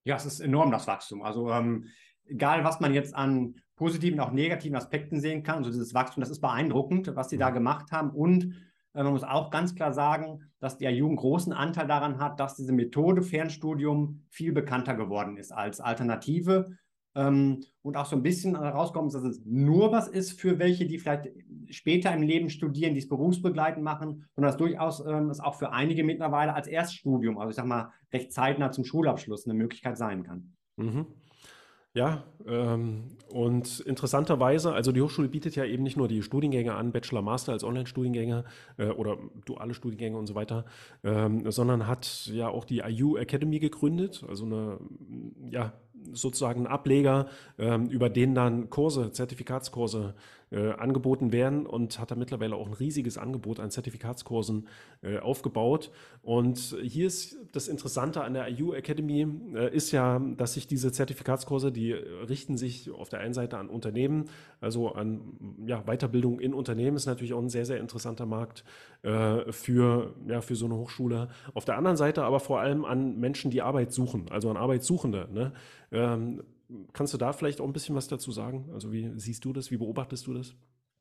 Ja, es ist enorm, das Wachstum. Also ähm, egal, was man jetzt an positiven, auch negativen Aspekten sehen kann, also dieses Wachstum, das ist beeindruckend, was sie da mhm. gemacht haben. Und äh, man muss auch ganz klar sagen, dass die IU einen großen Anteil daran hat, dass diese Methode Fernstudium viel bekannter geworden ist als Alternative ähm, und auch so ein bisschen herauskommt, dass es nur was ist für welche, die vielleicht später im Leben studieren, die es berufsbegleitend machen, sondern dass durchaus ähm, es auch für einige mittlerweile als Erststudium, also ich sag mal recht zeitnah zum Schulabschluss, eine Möglichkeit sein kann. Mhm. Ja, ähm, und interessanterweise, also die Hochschule bietet ja eben nicht nur die Studiengänge an, Bachelor, Master als Online-Studiengänge äh, oder duale Studiengänge und so weiter, ähm, sondern hat ja auch die IU Academy gegründet, also eine, ja, sozusagen ein Ableger, ähm, über den dann Kurse, Zertifikatskurse äh, angeboten werden und hat da mittlerweile auch ein riesiges Angebot an Zertifikatskursen äh, aufgebaut. Und hier ist das Interessante an der IU Academy, äh, ist ja, dass sich diese Zertifikatskurse, die richten sich auf der einen Seite an Unternehmen, also an ja, Weiterbildung in Unternehmen ist natürlich auch ein sehr, sehr interessanter Markt äh, für, ja, für so eine Hochschule. Auf der anderen Seite aber vor allem an Menschen, die Arbeit suchen, also an Arbeitssuchende. Ne? Ähm, Kannst du da vielleicht auch ein bisschen was dazu sagen? Also wie siehst du das? Wie beobachtest du das?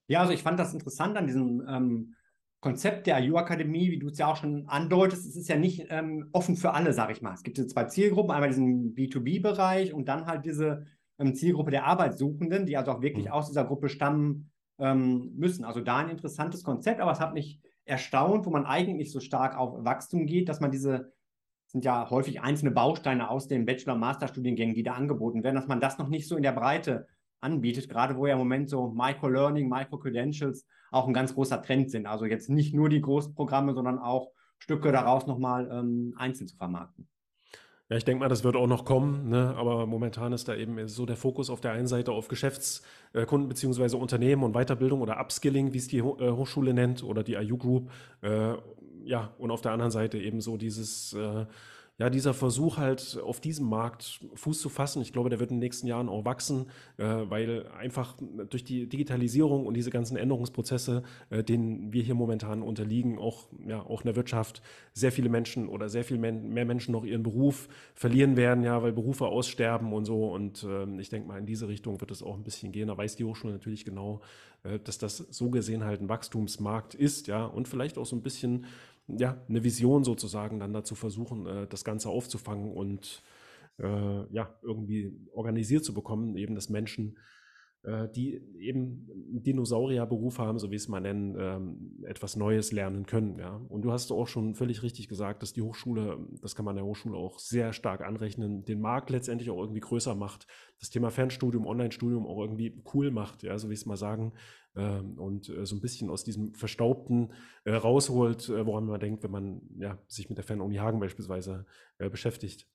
Ja, also ich fand das interessant an diesem ähm, Konzept der IU-Akademie, wie du es ja auch schon andeutest. Es ist ja nicht ähm, offen für alle, sage ich mal. Es gibt diese zwei Zielgruppen, einmal diesen B2B-Bereich und dann halt diese ähm, Zielgruppe der Arbeitssuchenden, die also auch wirklich mhm. aus dieser Gruppe stammen ähm, müssen. Also da ein interessantes Konzept, aber es hat mich erstaunt, wo man eigentlich so stark auf Wachstum geht, dass man diese sind ja häufig einzelne Bausteine aus den Bachelor- und Masterstudiengängen, die da angeboten werden, dass man das noch nicht so in der Breite anbietet, gerade wo ja im Moment so Micro-Learning, Micro-Credentials auch ein ganz großer Trend sind. Also jetzt nicht nur die großen Programme, sondern auch Stücke daraus nochmal ähm, einzeln zu vermarkten. Ja, ich denke mal, das wird auch noch kommen, ne? aber momentan ist da eben so der Fokus auf der einen Seite auf Geschäftskunden beziehungsweise Unternehmen und Weiterbildung oder Upskilling, wie es die äh, Hochschule nennt oder die IU Group. Ja, und auf der anderen Seite eben so dieses äh, ja, dieser Versuch halt auf diesem Markt Fuß zu fassen, ich glaube, der wird in den nächsten Jahren auch wachsen, äh, weil einfach durch die Digitalisierung und diese ganzen Änderungsprozesse, äh, denen wir hier momentan unterliegen, auch, ja, auch in der Wirtschaft sehr viele Menschen oder sehr viel mehr Menschen noch ihren Beruf verlieren werden, ja, weil Berufe aussterben und so. Und äh, ich denke mal, in diese Richtung wird es auch ein bisschen gehen. Da weiß die Hochschule natürlich genau, äh, dass das so gesehen halt ein Wachstumsmarkt ist, ja, und vielleicht auch so ein bisschen ja, eine Vision sozusagen dann dazu versuchen, äh, das Ganze aufzufangen und äh, ja, irgendwie organisiert zu bekommen, eben dass Menschen die eben Dinosaurierberuf haben, so wie es man nennen, ähm, etwas Neues lernen können. Ja. Und du hast auch schon völlig richtig gesagt, dass die Hochschule, das kann man der Hochschule auch sehr stark anrechnen, den Markt letztendlich auch irgendwie größer macht, das Thema Fernstudium, Online-Studium auch irgendwie cool macht, ja, so wie es mal sagen, ähm, und äh, so ein bisschen aus diesem Verstaubten äh, rausholt, äh, woran man denkt, wenn man ja, sich mit der Fernuni Hagen beispielsweise äh, beschäftigt.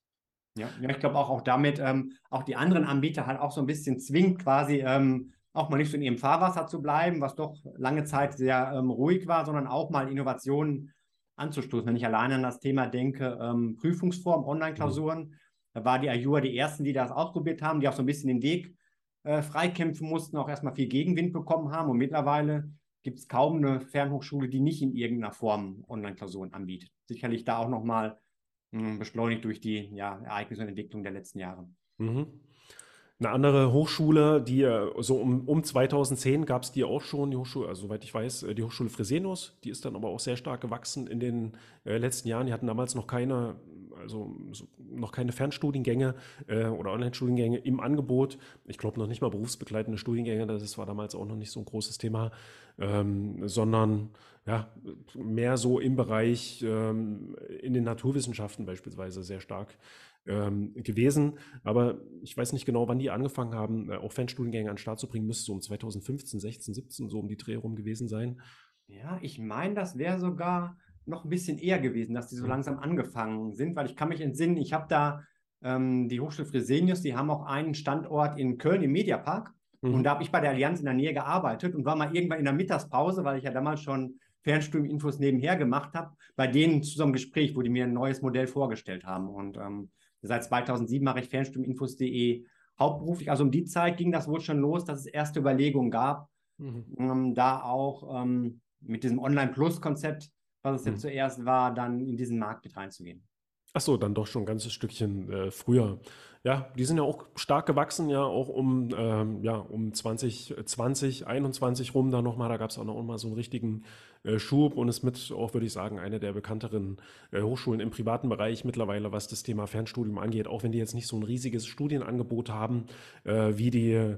Ja, ja ich glaube auch, auch damit ähm, auch die anderen Anbieter halt auch so ein bisschen zwingt, quasi ähm, auch mal nicht so in ihrem Fahrwasser zu bleiben, was doch lange Zeit sehr ähm, ruhig war, sondern auch mal Innovationen anzustoßen. Wenn ich alleine an das Thema denke, ähm, Prüfungsform, Online-Klausuren, mhm. da war die Ayua die ersten, die das ausprobiert haben, die auch so ein bisschen den Weg äh, freikämpfen mussten, auch erstmal viel Gegenwind bekommen haben. Und mittlerweile gibt es kaum eine Fernhochschule, die nicht in irgendeiner Form Online-Klausuren anbietet. Sicherlich da auch nochmal hm, beschleunigt durch die ja, Ereignisse und Entwicklung der letzten Jahre. Mhm. Eine andere Hochschule, die äh, so um, um 2010 gab es die auch schon, die Hochschule, also soweit ich weiß, äh, die Hochschule Fresenius, die ist dann aber auch sehr stark gewachsen in den äh, letzten Jahren. Die hatten damals noch keine, also so, noch keine Fernstudiengänge äh, oder Online-Studiengänge im Angebot. Ich glaube noch nicht mal berufsbegleitende Studiengänge, das war damals auch noch nicht so ein großes Thema, ähm, sondern ja, mehr so im Bereich ähm, in den Naturwissenschaften beispielsweise sehr stark ähm, gewesen. Aber ich weiß nicht genau, wann die angefangen haben, äh, auch Fernstudiengänge an den Start zu bringen. Müsste so um 2015, 16, 17 so um die Dreh rum gewesen sein. Ja, ich meine, das wäre sogar noch ein bisschen eher gewesen, dass die so mhm. langsam angefangen sind, weil ich kann mich entsinnen, ich habe da ähm, die Hochschule Fresenius, die haben auch einen Standort in Köln im Mediapark. Mhm. Und da habe ich bei der Allianz in der Nähe gearbeitet und war mal irgendwann in der Mittagspause, weil ich ja damals schon Fernstudium-Infos nebenher gemacht habe, bei denen zu so einem Gespräch, wo die mir ein neues Modell vorgestellt haben. Und ähm, Seit 2007 mache ich Fernstudiuminfos.de hauptberuflich. Also um die Zeit ging das wohl schon los, dass es erste Überlegungen gab, mhm. ähm, da auch ähm, mit diesem Online-Plus-Konzept, was es mhm. jetzt zuerst war, dann in diesen Markt mit reinzugehen. Ach so, dann doch schon ein ganzes Stückchen äh, früher. Ja, die sind ja auch stark gewachsen, ja, auch um, ähm, ja, um 2020, 21 rum da nochmal. Da gab es auch noch mal so einen richtigen Schub und ist mit auch, würde ich sagen, eine der bekannteren äh, Hochschulen im privaten Bereich mittlerweile, was das Thema Fernstudium angeht, auch wenn die jetzt nicht so ein riesiges Studienangebot haben, äh, wie die, äh,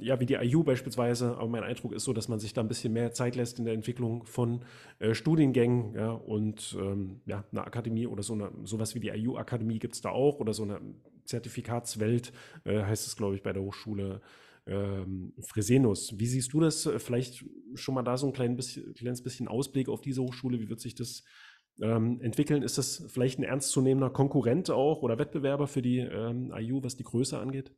ja, wie die IU beispielsweise. Aber mein Eindruck ist so, dass man sich da ein bisschen mehr Zeit lässt in der Entwicklung von äh, Studiengängen, ja, und ähm, ja, eine Akademie oder so eine, sowas wie die IU-Akademie gibt es da auch oder so eine Zertifikatswelt, äh, heißt es, glaube ich, bei der Hochschule ähm, Fresenus. Wie siehst du das? Vielleicht schon mal da so ein klein bisschen, kleines bisschen Ausblick auf diese Hochschule. Wie wird sich das ähm, entwickeln? Ist das vielleicht ein ernstzunehmender Konkurrent auch oder Wettbewerber für die ähm, IU, was die Größe angeht?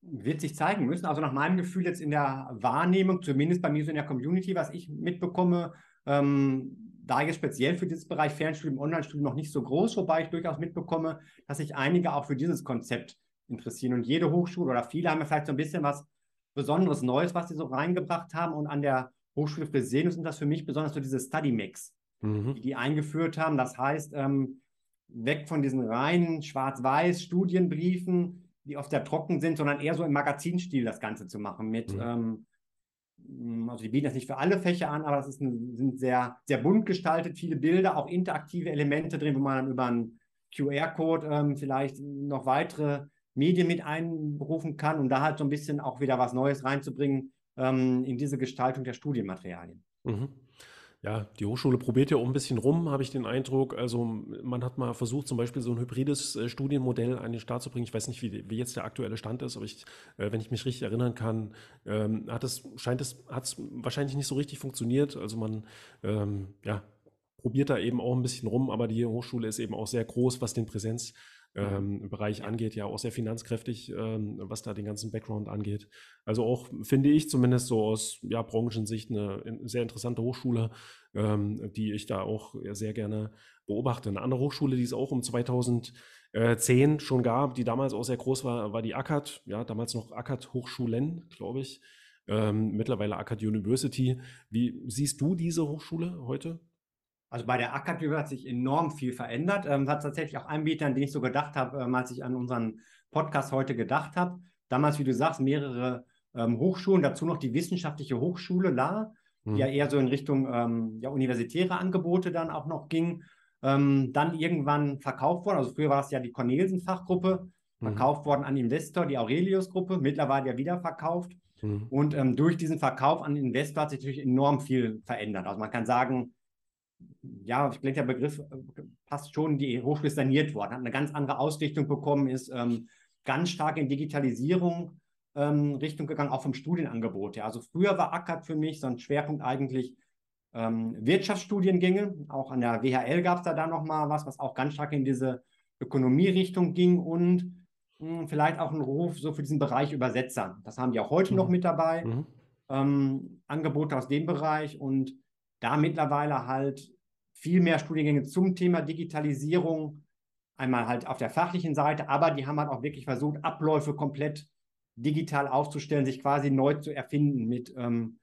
Wird sich zeigen müssen. Also nach meinem Gefühl jetzt in der Wahrnehmung, zumindest bei mir so in der Community, was ich mitbekomme, ähm, da jetzt speziell für dieses Bereich Fernstudium, Online-Studium noch nicht so groß, wobei ich durchaus mitbekomme, dass sich einige auch für dieses Konzept interessieren. Und jede Hochschule oder viele haben ja vielleicht so ein bisschen was Besonderes Neues, was sie so reingebracht haben. Und an der Hochschule Fresenius sind das für mich besonders so diese Study Mix, mhm. die die eingeführt haben. Das heißt, ähm, weg von diesen reinen schwarz-weiß Studienbriefen, die oft sehr trocken sind, sondern eher so im Magazinstil das Ganze zu machen mit mhm. ähm, also die bieten das nicht für alle Fächer an, aber das ist ein, sind sehr, sehr bunt gestaltet, viele Bilder, auch interaktive Elemente drin, wo man dann über einen QR-Code ähm, vielleicht noch weitere Medien mit einberufen kann, um da halt so ein bisschen auch wieder was Neues reinzubringen ähm, in diese Gestaltung der Studienmaterialien. Mhm. Ja, die Hochschule probiert ja auch ein bisschen rum, habe ich den Eindruck. Also man hat mal versucht, zum Beispiel so ein hybrides äh, Studienmodell an den Start zu bringen. Ich weiß nicht, wie, wie jetzt der aktuelle Stand ist, aber ich, äh, wenn ich mich richtig erinnern kann, ähm, hat es, scheint es, hat es wahrscheinlich nicht so richtig funktioniert. Also man, ähm, ja, probiert da eben auch ein bisschen rum, aber die Hochschule ist eben auch sehr groß, was den Präsenz ähm, Bereich angeht, ja auch sehr finanzkräftig, ähm, was da den ganzen Background angeht. Also auch, finde ich zumindest so aus ja, Branchensicht eine sehr interessante Hochschule, ähm, die ich da auch sehr gerne beobachte. Eine andere Hochschule, die es auch um 2010 schon gab, die damals auch sehr groß war, war die ACAD, ja, damals noch ACAD Hochschulen, glaube ich. Ähm, mittlerweile ACAD University. Wie siehst du diese Hochschule heute? Also bei der Akademie hat sich enorm viel verändert. Ähm, hat tatsächlich auch Anbieter, an den ich so gedacht habe, ähm, als ich an unseren Podcast heute gedacht habe. Damals, wie du sagst, mehrere ähm, Hochschulen, dazu noch die wissenschaftliche Hochschule La, mhm. die ja eher so in Richtung ähm, ja, universitäre Angebote dann auch noch ging. Ähm, dann irgendwann verkauft worden, also früher war es ja die Cornelsen-Fachgruppe, mhm. verkauft worden an Investor, die Aurelius-Gruppe, mittlerweile ja wieder verkauft. Mhm. Und ähm, durch diesen Verkauf an Investor hat sich natürlich enorm viel verändert. Also man kann sagen, ja, ich denke, der Begriff äh, passt schon, die Hochschule ist saniert worden, hat eine ganz andere Ausrichtung bekommen, ist ähm, ganz stark in Digitalisierung ähm, Richtung gegangen, auch vom Studienangebot her. Also früher war ACAD für mich so ein Schwerpunkt eigentlich ähm, Wirtschaftsstudiengänge. Auch an der WHL gab es da dann nochmal was, was auch ganz stark in diese Ökonomierichtung ging und mh, hm, vielleicht auch ein Ruf so für diesen Bereich Übersetzer. Das haben die auch heute mhm. noch mit dabei. Mhm. Ähm, Angebote aus dem Bereich und da mittlerweile halt viel mehr Studiengänge zum Thema Digitalisierung, einmal halt auf der fachlichen Seite, aber die haben halt auch wirklich versucht, Abläufe komplett digital aufzustellen, sich quasi neu zu erfinden mit ähm,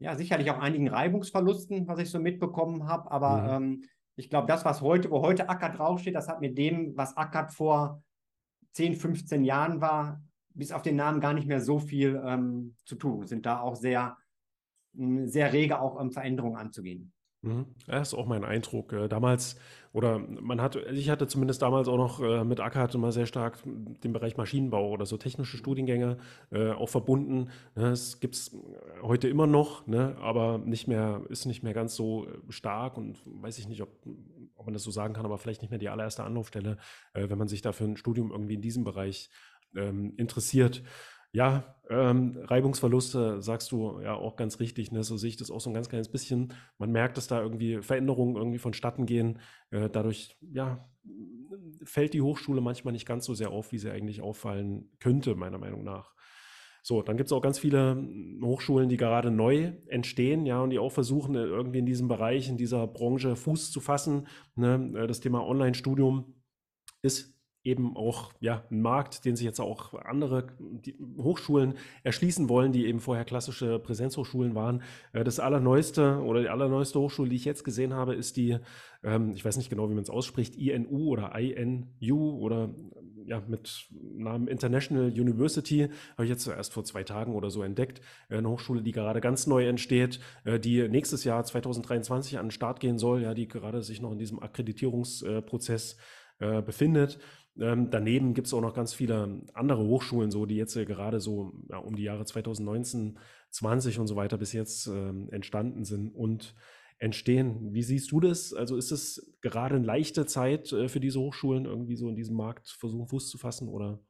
ja sicherlich auch einigen Reibungsverlusten, was ich so mitbekommen habe, aber mhm. ähm, ich glaube, das, was heute, wo heute Ackert draufsteht, das hat mit dem, was Ackert vor 10, 15 Jahren war, bis auf den Namen gar nicht mehr so viel ähm, zu tun. Sind da auch sehr, sehr rege auch um Veränderungen anzugehen. Mhm. Ja, ist auch mein Eindruck. Äh, damals, oder man hat, ich hatte zumindest damals auch noch äh, mit ACAD immer sehr stark den Bereich Maschinenbau oder so technische Studiengänge äh, auch verbunden. Ne, es gibt es heute immer noch, ne, aber nicht mehr, ist nicht mehr ganz so stark und weiß ich nicht, ob, ob man das so sagen kann, aber vielleicht nicht mehr die allererste Anlaufstelle, wenn man sich da für ein Studium irgendwie in diesem Bereich ähm, interessiert. Ja, ähm, Reibungsverluste sagst du ja auch ganz richtig. Ne? So sehe ich das auch so ein ganz kleines bisschen. Man merkt, dass da irgendwie Veränderungen irgendwie vonstatten gehen. Äh, dadurch, ja, fällt die Hochschule manchmal nicht ganz so sehr auf, wie sie eigentlich auffallen könnte, meiner Meinung nach. So, dann gibt es auch ganz viele Hochschulen, die gerade neu entstehen, ja, und die auch versuchen, äh, irgendwie in diesem Bereich, in dieser Branche Fuß zu fassen. Ne? Äh, das Thema Online-Studium ist eben auch ja, ein Markt, den sich jetzt auch andere Hochschulen erschließen wollen, die eben vorher klassische Präsenzhochschulen waren. Äh, das allerneueste oder die allerneueste Hochschule, die ich jetzt gesehen habe, ist die, ähm, ich weiß nicht genau, wie man es ausspricht, INU oder INU oder ja, mit Namen International University, habe ich jetzt erst vor zwei Tagen oder so entdeckt. Äh, eine Hochschule, die gerade ganz neu entsteht, äh, die nächstes Jahr 2023 an den Start gehen soll, ja, die gerade sich noch in diesem Akkreditierungsprozess befindet. Ähm, daneben gibt es auch noch ganz viele andere Hochschulen, so die jetzt äh, gerade so ja, um die Jahre 2019, 20 und so weiter bis jetzt ähm, entstanden sind und entstehen. Wie siehst du das? Also ist es gerade eine leichte Zeit äh, für diese Hochschulen, irgendwie so in diesem Markt versuchen, Fuß zu fassen oder?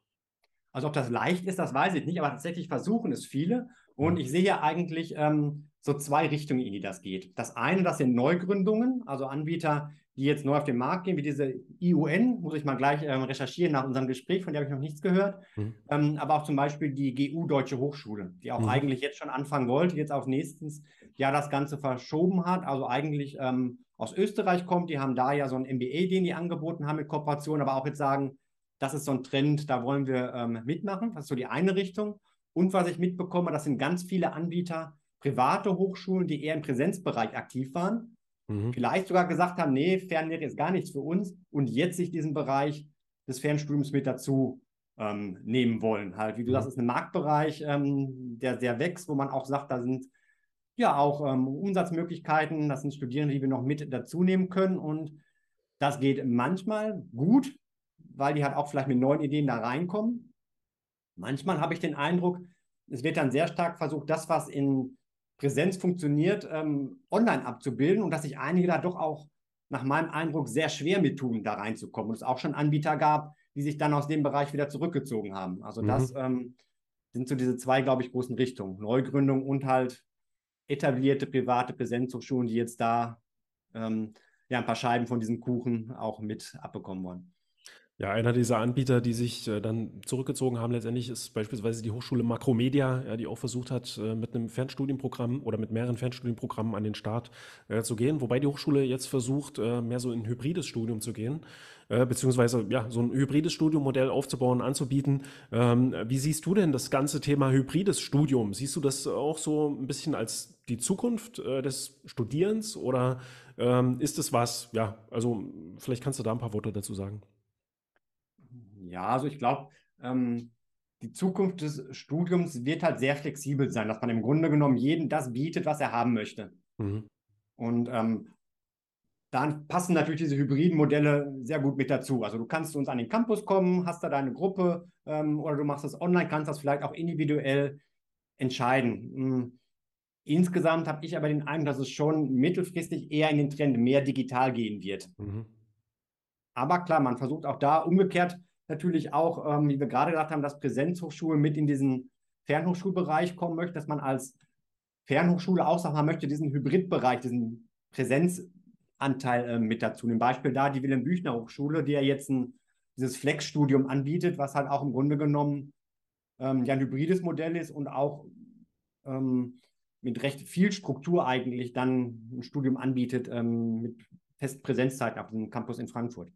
Also ob das leicht ist, das weiß ich nicht, aber tatsächlich versuchen es viele. Und ich sehe ja eigentlich ähm, so zwei Richtungen, in die das geht. Das eine, das sind Neugründungen, also Anbieter, die jetzt neu auf den Markt gehen, wie diese IUN, muss ich mal gleich ähm, recherchieren nach unserem Gespräch, von der habe ich noch nichts gehört. Mhm. Ähm, aber auch zum Beispiel die GU Deutsche Hochschule, die auch mhm. eigentlich jetzt schon anfangen wollte, jetzt auf nächstes Jahr das Ganze verschoben hat. Also eigentlich ähm, aus Österreich kommt, die haben da ja so ein MBA, den die angeboten haben mit Kooperation, aber auch jetzt sagen, das ist so ein Trend, da wollen wir ähm, mitmachen. Das ist so die eine Richtung. Und was ich mitbekomme, das sind ganz viele Anbieter, private Hochschulen, die eher im Präsenzbereich aktiv waren mhm. vielleicht sogar gesagt haben, nee, Fernlehre ist gar nichts für uns und jetzt sich diesen Bereich des Fernstudiums mit dazu ähm, nehmen wollen. Halt, wie du mhm. sagst, ist ein Marktbereich, ähm, der sehr wächst, wo man auch sagt, da sind ja auch ähm, Umsatzmöglichkeiten, das sind Studierende, die wir noch mit dazu nehmen können und das geht manchmal gut, weil die halt auch vielleicht mit neuen Ideen da reinkommen. Manchmal habe ich den Eindruck, es wird dann sehr stark versucht, das, was in Präsenz funktioniert, ähm, online abzubilden und dass sich einige da doch auch nach meinem Eindruck sehr schwer mit tun, da reinzukommen. Und es auch schon Anbieter gab, die sich dann aus dem Bereich wieder zurückgezogen haben. Also mhm. das ähm, sind so diese zwei, glaube ich, großen Richtungen. Neugründung und halt etablierte private Präsenzhochschulen, die jetzt da ähm, ja, ein paar Scheiben von diesem Kuchen auch mit abbekommen wollen. Ja, einer dieser Anbieter, die sich äh, dann zurückgezogen haben, letztendlich ist beispielsweise die Hochschule Makromedia, ja, die auch versucht hat, äh, mit einem Fernstudienprogramm oder mit mehreren Fernstudienprogrammen an den Start äh, zu gehen. Wobei die Hochschule jetzt versucht, äh, mehr so in ein hybrides Studium zu gehen, äh, beziehungsweise ja, so ein hybrides Studiummodell aufzubauen, anzubieten. Ähm, wie siehst du denn das ganze Thema hybrides Studium? Siehst du das auch so ein bisschen als die Zukunft äh, des Studierens oder ähm, ist es was? Ja, also vielleicht kannst du da ein paar Worte dazu sagen. Ja, also ich glaube, ähm, die Zukunft des Studiums wird halt sehr flexibel sein, dass man im Grunde genommen jedem das bietet, was er haben möchte. Mhm. Und ähm, dann passen natürlich diese hybriden Modelle sehr gut mit dazu. Also du kannst zu uns an den Campus kommen, hast da deine Gruppe ähm, oder du machst das online, kannst das vielleicht auch individuell entscheiden. Hm, insgesamt habe ich aber den Eindruck, dass es schon mittelfristig eher in den Trend mehr digital gehen wird. Mhm. Aber klar, man versucht auch da umgekehrt natürlich auch, ähm, wie wir gerade gesagt haben, dass Präsenzhochschulen mit in diesen Fernhochschulbereich kommen möchten, dass man als Fernhochschule auch sagt, man möchte diesen Hybridbereich, diesen Präsenzanteil äh, mit dazu. Ein Beispiel da die Wilhelm Büchner Hochschule, die ja jetzt ein, dieses Flex-Studium anbietet, was halt auch im Grunde genommen ähm, ja ein hybrides Modell ist und auch ähm, mit recht viel Struktur eigentlich dann ein Studium anbietet ähm, mit festen Präsenzzeiten auf dem Campus in Frankfurt.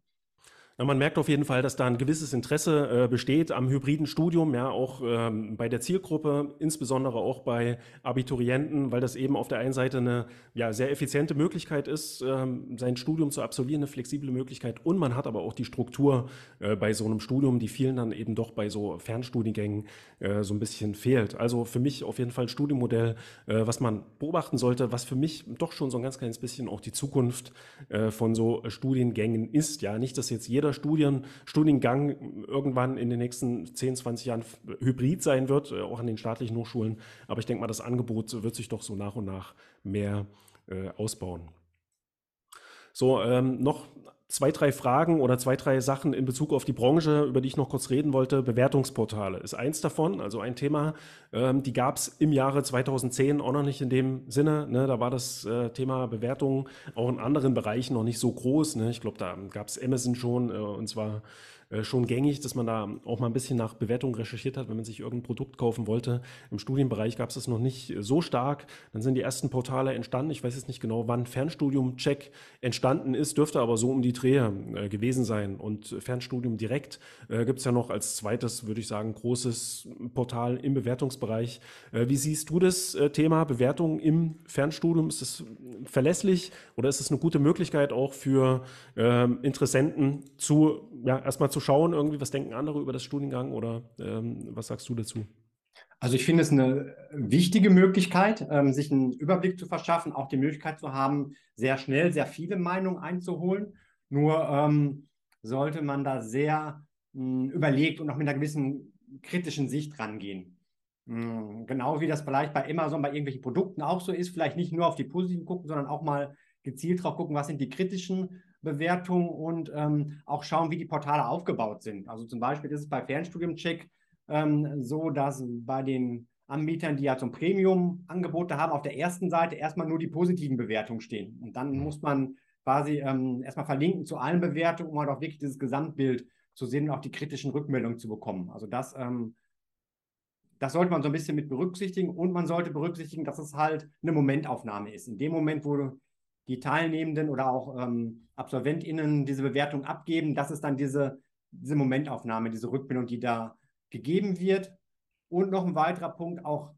Ja, man merkt auf jeden Fall, dass da ein gewisses Interesse äh, besteht am hybriden Studium, ja, auch ähm, bei der Zielgruppe, insbesondere auch bei Abiturienten, weil das eben auf der einen Seite eine ja, sehr effiziente Möglichkeit ist, ähm, sein Studium zu absolvieren, eine flexible Möglichkeit. Und man hat aber auch die Struktur äh, bei so einem Studium, die vielen dann eben doch bei so Fernstudiengängen äh, so ein bisschen fehlt. Also für mich auf jeden Fall ein Studienmodell, äh, was man beobachten sollte, was für mich doch schon so ein ganz kleines bisschen auch die Zukunft äh, von so Studiengängen ist. Ja, nicht, dass jetzt jeder jeder Studien, Studiengang irgendwann in den nächsten 10, 20 Jahren hybrid sein wird, äh, auch an den staatlichen Hochschulen. Aber ich denke mal, das Angebot wird sich doch so nach und nach mehr äh, ausbauen. So, ähm, noch zwei, drei Fragen oder zwei, drei Sachen in Bezug auf die Branche, über die ich noch kurz reden wollte. Bewertungsportale ist eins davon, also ein Thema. Ähm, die gab es im Jahre 2010 auch noch nicht in dem Sinne. Ne? Da war das äh, Thema Bewertung auch in anderen Bereichen noch nicht so groß. Ne? Ich glaube, da gab es Amazon schon äh, und zwar schon gängig, dass man da auch mal ein bisschen nach Bewertung recherchiert hat, wenn man sich irgendein Produkt kaufen wollte. Im Studienbereich gab es das noch nicht so stark. Dann sind die ersten Portale entstanden. Ich weiß jetzt nicht genau, wann Fernstudium-Check entstanden ist, dürfte aber so um die Drehe äh, gewesen sein. Und Fernstudium direkt äh, gibt es ja noch als zweites, würde ich sagen, großes Portal im Bewertungsbereich. Äh, wie siehst du das äh, Thema Bewertung im Fernstudium? Ist es verlässlich oder ist es eine gute Möglichkeit auch für ähm, Interessenten zu, ja, erstmal zu schauen, irgendwie, was denken andere über das Studiengang oder ähm, was sagst du dazu? Also ich finde es eine wichtige Möglichkeit, ähm, sich einen Überblick zu verschaffen, auch die Möglichkeit zu haben, sehr schnell sehr viele Meinungen einzuholen. Nur ähm, sollte man da sehr mh, hm, überlegt und auch mit einer gewissen kritischen Sicht rangehen. Mh, genau wie das vielleicht bei Amazon bei irgendwelchen Produkten auch so ist, vielleicht nicht nur auf die positiven gucken, sondern auch mal gezielt drauf gucken, was sind die kritischen Bewertung und ähm, auch schauen, wie die Portale aufgebaut sind. Also zum Beispiel ist es bei Fernstudium-Check ähm, so, dass bei den Anbietern, die ja zum Premium-Angebote haben, auf der ersten Seite erstmal nur die positiven Bewertungen stehen. Und dann muss man quasi ähm, erstmal verlinken zu allen Bewertungen, um halt auch wirklich dieses Gesamtbild zu sehen und auch die kritischen Rückmeldungen zu bekommen. Also das, ähm, das sollte man so ein bisschen mit berücksichtigen und man sollte berücksichtigen, dass es halt eine Momentaufnahme ist. In dem Moment, wo die Teilnehmenden oder auch ähm, AbsolventInnen diese Bewertung abgeben. Das ist dann diese, diese Momentaufnahme, diese Rückmeldung, die da gegeben wird. Und noch ein weiterer Punkt, auch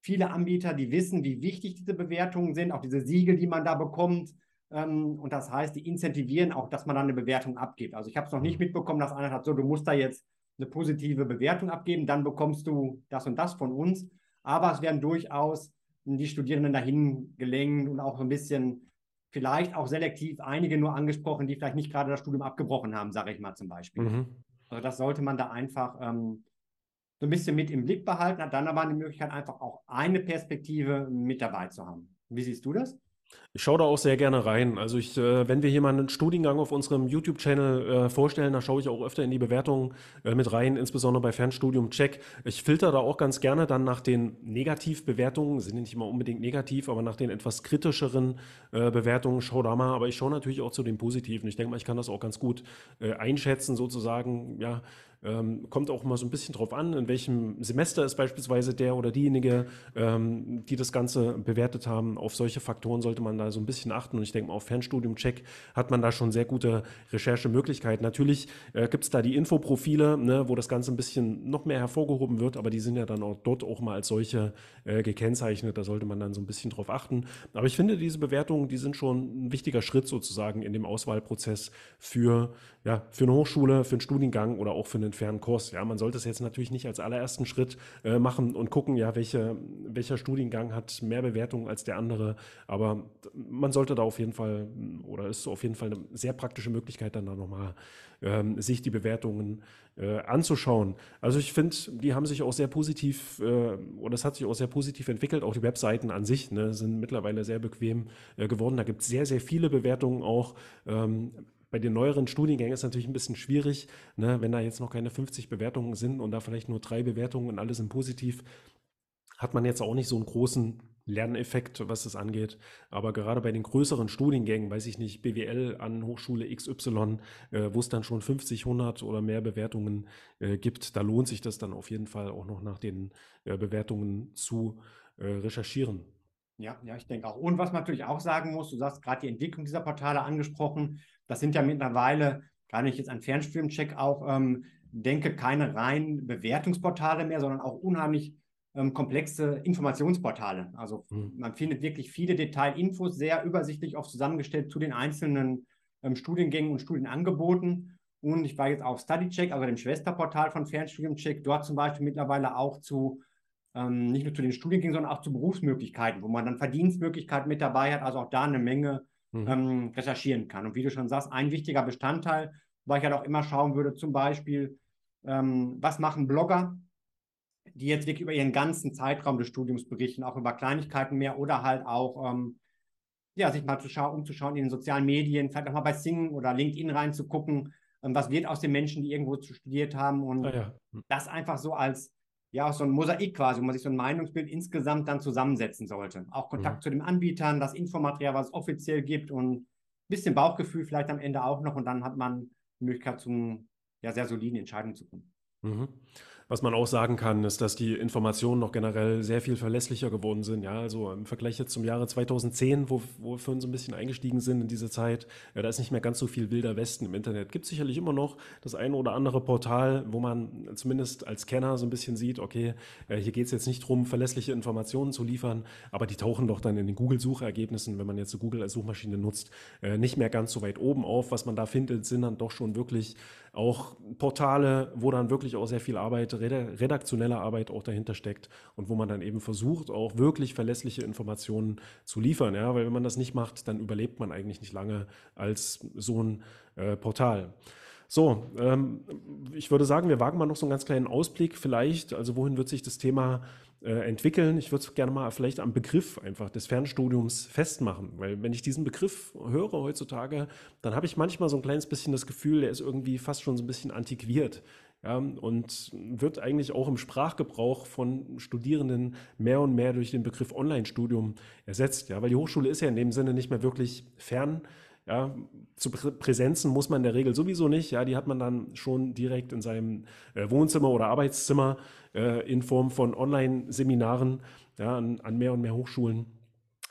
viele Anbieter, die wissen, wie wichtig diese Bewertungen sind, auch diese Siegel, die man da bekommt. Ähm, und das heißt, die incentivieren auch, dass man dann eine Bewertung abgibt. Also ich habe es noch nicht mitbekommen, dass einer hat, so, du musst da jetzt eine positive Bewertung abgeben, dann bekommst du das und das von uns. Aber es werden durchaus die Studierenden dahin gelenkt und auch ein bisschen vielleicht auch selektiv einige nur angesprochen, die vielleicht nicht gerade das Studium abgebrochen haben, sage ich mal zum Beispiel. Mhm. Also das sollte man da einfach ähm, so ein bisschen mit im Blick behalten, hat dann aber eine Möglichkeit, einfach auch eine Perspektive mit dabei zu haben. Wie siehst du das? Ich schaue da auch sehr gerne rein. Also ich, äh, wenn wir hier mal einen Studiengang auf unserem YouTube-Channel äh, vorstellen, da schaue ich auch öfter in die Bewertungen äh, mit rein, insbesondere bei Fernstudium Check. Ich filter da auch ganz gerne dann nach den Negativbewertungen, sind nicht immer unbedingt negativ, aber nach den etwas kritischeren äh, Bewertungen, schau da mal. Aber ich schaue natürlich auch zu den positiven. Ich denke mal, ich kann das auch ganz gut äh, einschätzen, sozusagen, ja, ähm, kommt auch mal so ein bisschen drauf an, in welchem Semester ist beispielsweise der oder diejenige, ähm, die das Ganze bewertet haben. Auf solche Faktoren sollte man da so ein bisschen achten. Und ich denke mal, auf Fernstudium-Check hat man da schon sehr gute Recherchemöglichkeiten. Natürlich äh, gibt es da die Infoprofile, ne, wo das Ganze ein bisschen noch mehr hervorgehoben wird, aber die sind ja dann auch dort auch mal als solche äh, gekennzeichnet. Da sollte man dann so ein bisschen drauf achten. Aber ich finde, diese Bewertungen, die sind schon ein wichtiger Schritt sozusagen in dem Auswahlprozess für, ja, für eine Hochschule, für einen Studiengang oder auch für eine einen fairen Kurs. Ja, man sollte es jetzt natürlich nicht als allerersten Schritt äh, machen und gucken, ja, welche, welcher Studiengang hat mehr Bewertung als der andere. Aber man sollte da auf jeden Fall, oder ist auf jeden Fall eine sehr praktische Möglichkeit, dann da nochmal ähm, sich die Bewertungen äh, anzuschauen. Also ich finde, die haben sich auch sehr positiv, äh, oder es hat sich auch sehr positiv entwickelt. Auch die Webseiten an sich ne, sind mittlerweile sehr bequem äh, geworden. Da gibt es sehr, sehr viele Bewertungen auch. Ähm, bei den neueren Studiengängen ist es natürlich ein bisschen schwierig, ne, wenn da jetzt noch keine 50 Bewertungen sind und da vielleicht nur drei Bewertungen und alle sind positiv, hat man jetzt auch nicht so einen großen Lerneffekt, was das angeht. Aber gerade bei den größeren Studiengängen, weiß ich nicht, BWL an Hochschule XY, äh, wo es dann schon 50, 100 oder mehr Bewertungen äh, gibt, da lohnt sich das dann auf jeden Fall auch noch nach den äh, Bewertungen zu äh, recherchieren. Ja, ja, ich denke auch. Und was man natürlich auch sagen muss, du hast gerade die Entwicklung dieser Portale angesprochen. Das sind ja mittlerweile, gar nicht jetzt an Fernstream-Check auch, ähm, denke, keine reinen Bewertungsportale mehr, sondern auch unheimlich ähm, komplexe Informationsportale. Also mhm. man findet wirklich viele Detailinfos, sehr übersichtlich oft zusammengestellt zu den einzelnen ähm, Studiengängen und Studienangeboten. Und ich war jetzt auf StudyCheck, also dem Schwesterportal von Fernstudiumcheck, dort zum Beispiel mittlerweile auch zu ähm, nicht nur zu den Studiengängen, sondern auch zu Berufsmöglichkeiten, wo man dann Verdienstmöglichkeiten mit dabei hat, also auch da eine Menge mhm. ähm, recherchieren kann. Und wie du schon sagst, ein wichtiger Bestandteil, weil ich halt auch immer schauen würde, zum Beispiel, ähm, was machen Blogger, die jetzt wirklich über ihren ganzen Zeitraum des Studiums berichten, auch über Kleinigkeiten mehr oder halt auch, ähm, ja, sich mal zu schauen, umzuschauen in den sozialen Medien, vielleicht auch mal bei Sing oder LinkedIn reinzugucken, ähm, was wird aus den Menschen, die irgendwo studiert haben und ah, ja. Hm. das einfach so als, ja, so ein Mosaik quasi, wo man sich so ein Meinungsbild insgesamt dann zusammensetzen sollte. Auch Kontakt mhm. zu den Anbietern, das Infomaterial, was es offiziell gibt und ein bisschen Bauchgefühl vielleicht am Ende auch noch und dann hat man die Möglichkeit, zu ja, sehr soliden Entscheidungen zu kommen. Mhm. Was man auch sagen kann, ist, dass die Informationen noch generell sehr viel verlässlicher geworden sind. Ja, also im Vergleich jetzt zum Jahre 2010, wo, wo wir vorhin so ein bisschen eingestiegen sind in diese Zeit, ja, da ist nicht mehr ganz so viel wilder Westen im Internet. Gibt sicherlich immer noch das eine oder andere Portal, wo man zumindest als Kenner so ein bisschen sieht, okay, äh, hier geht es jetzt nicht darum, verlässliche Informationen zu liefern, aber die tauchen doch dann in den Google-Suchergebnissen, wenn man jetzt so Google als Suchmaschine nutzt, äh, nicht mehr ganz so weit oben auf. Was man da findet, sind dann doch schon wirklich auch Portale, wo dann wirklich auch sehr viel Arbeit, redaktionelle Arbeit auch dahinter steckt und wo man dann eben versucht, auch wirklich verlässliche Informationen zu liefern. Ja, weil wenn man das nicht macht, dann überlebt man eigentlich nicht lange als so ein äh, Portal. So, ähm, ich würde sagen, wir wagen mal noch so einen ganz kleinen Ausblick vielleicht. Also wohin wird sich das Thema äh, entwickeln? Ich würde es gerne mal vielleicht am Begriff einfach des Fernstudiums festmachen, weil wenn ich diesen Begriff höre heutzutage, dann habe ich manchmal so ein kleines bisschen das Gefühl, der ist irgendwie fast schon so ein bisschen antiquiert. Ja, und wird eigentlich auch im Sprachgebrauch von Studierenden mehr und mehr durch den Begriff Online-Studium ersetzt. Ja, weil die Hochschule ist ja in dem Sinne nicht mehr wirklich fern ja, zu Präsenzen muss man in der Regel sowieso nicht. Ja, die hat man dann schon direkt in seinem äh, Wohnzimmer oder Arbeitszimmer äh, in Form von Online-Seminaren ja, an, an, mehr und mehr Hochschulen.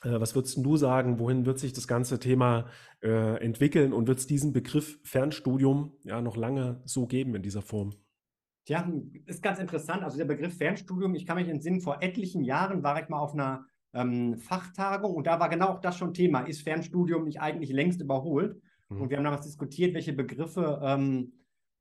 Äh, was würdest du sagen? Wohin wird sich das ganze Thema äh, entwickeln und wird es diesen Begriff Fernstudium ja noch lange so geben in dieser Form? Ja, ist ganz interessant. Also der Begriff Fernstudium, ich kann mich entsinnen, vor etlichen Jahren war ich mal auf einer ähm, Fachtagung und da war genau auch das schon Thema. Ist Fernstudium nicht eigentlich längst überholt? Mhm. Und wir haben damals diskutiert, welche Begriffe ähm,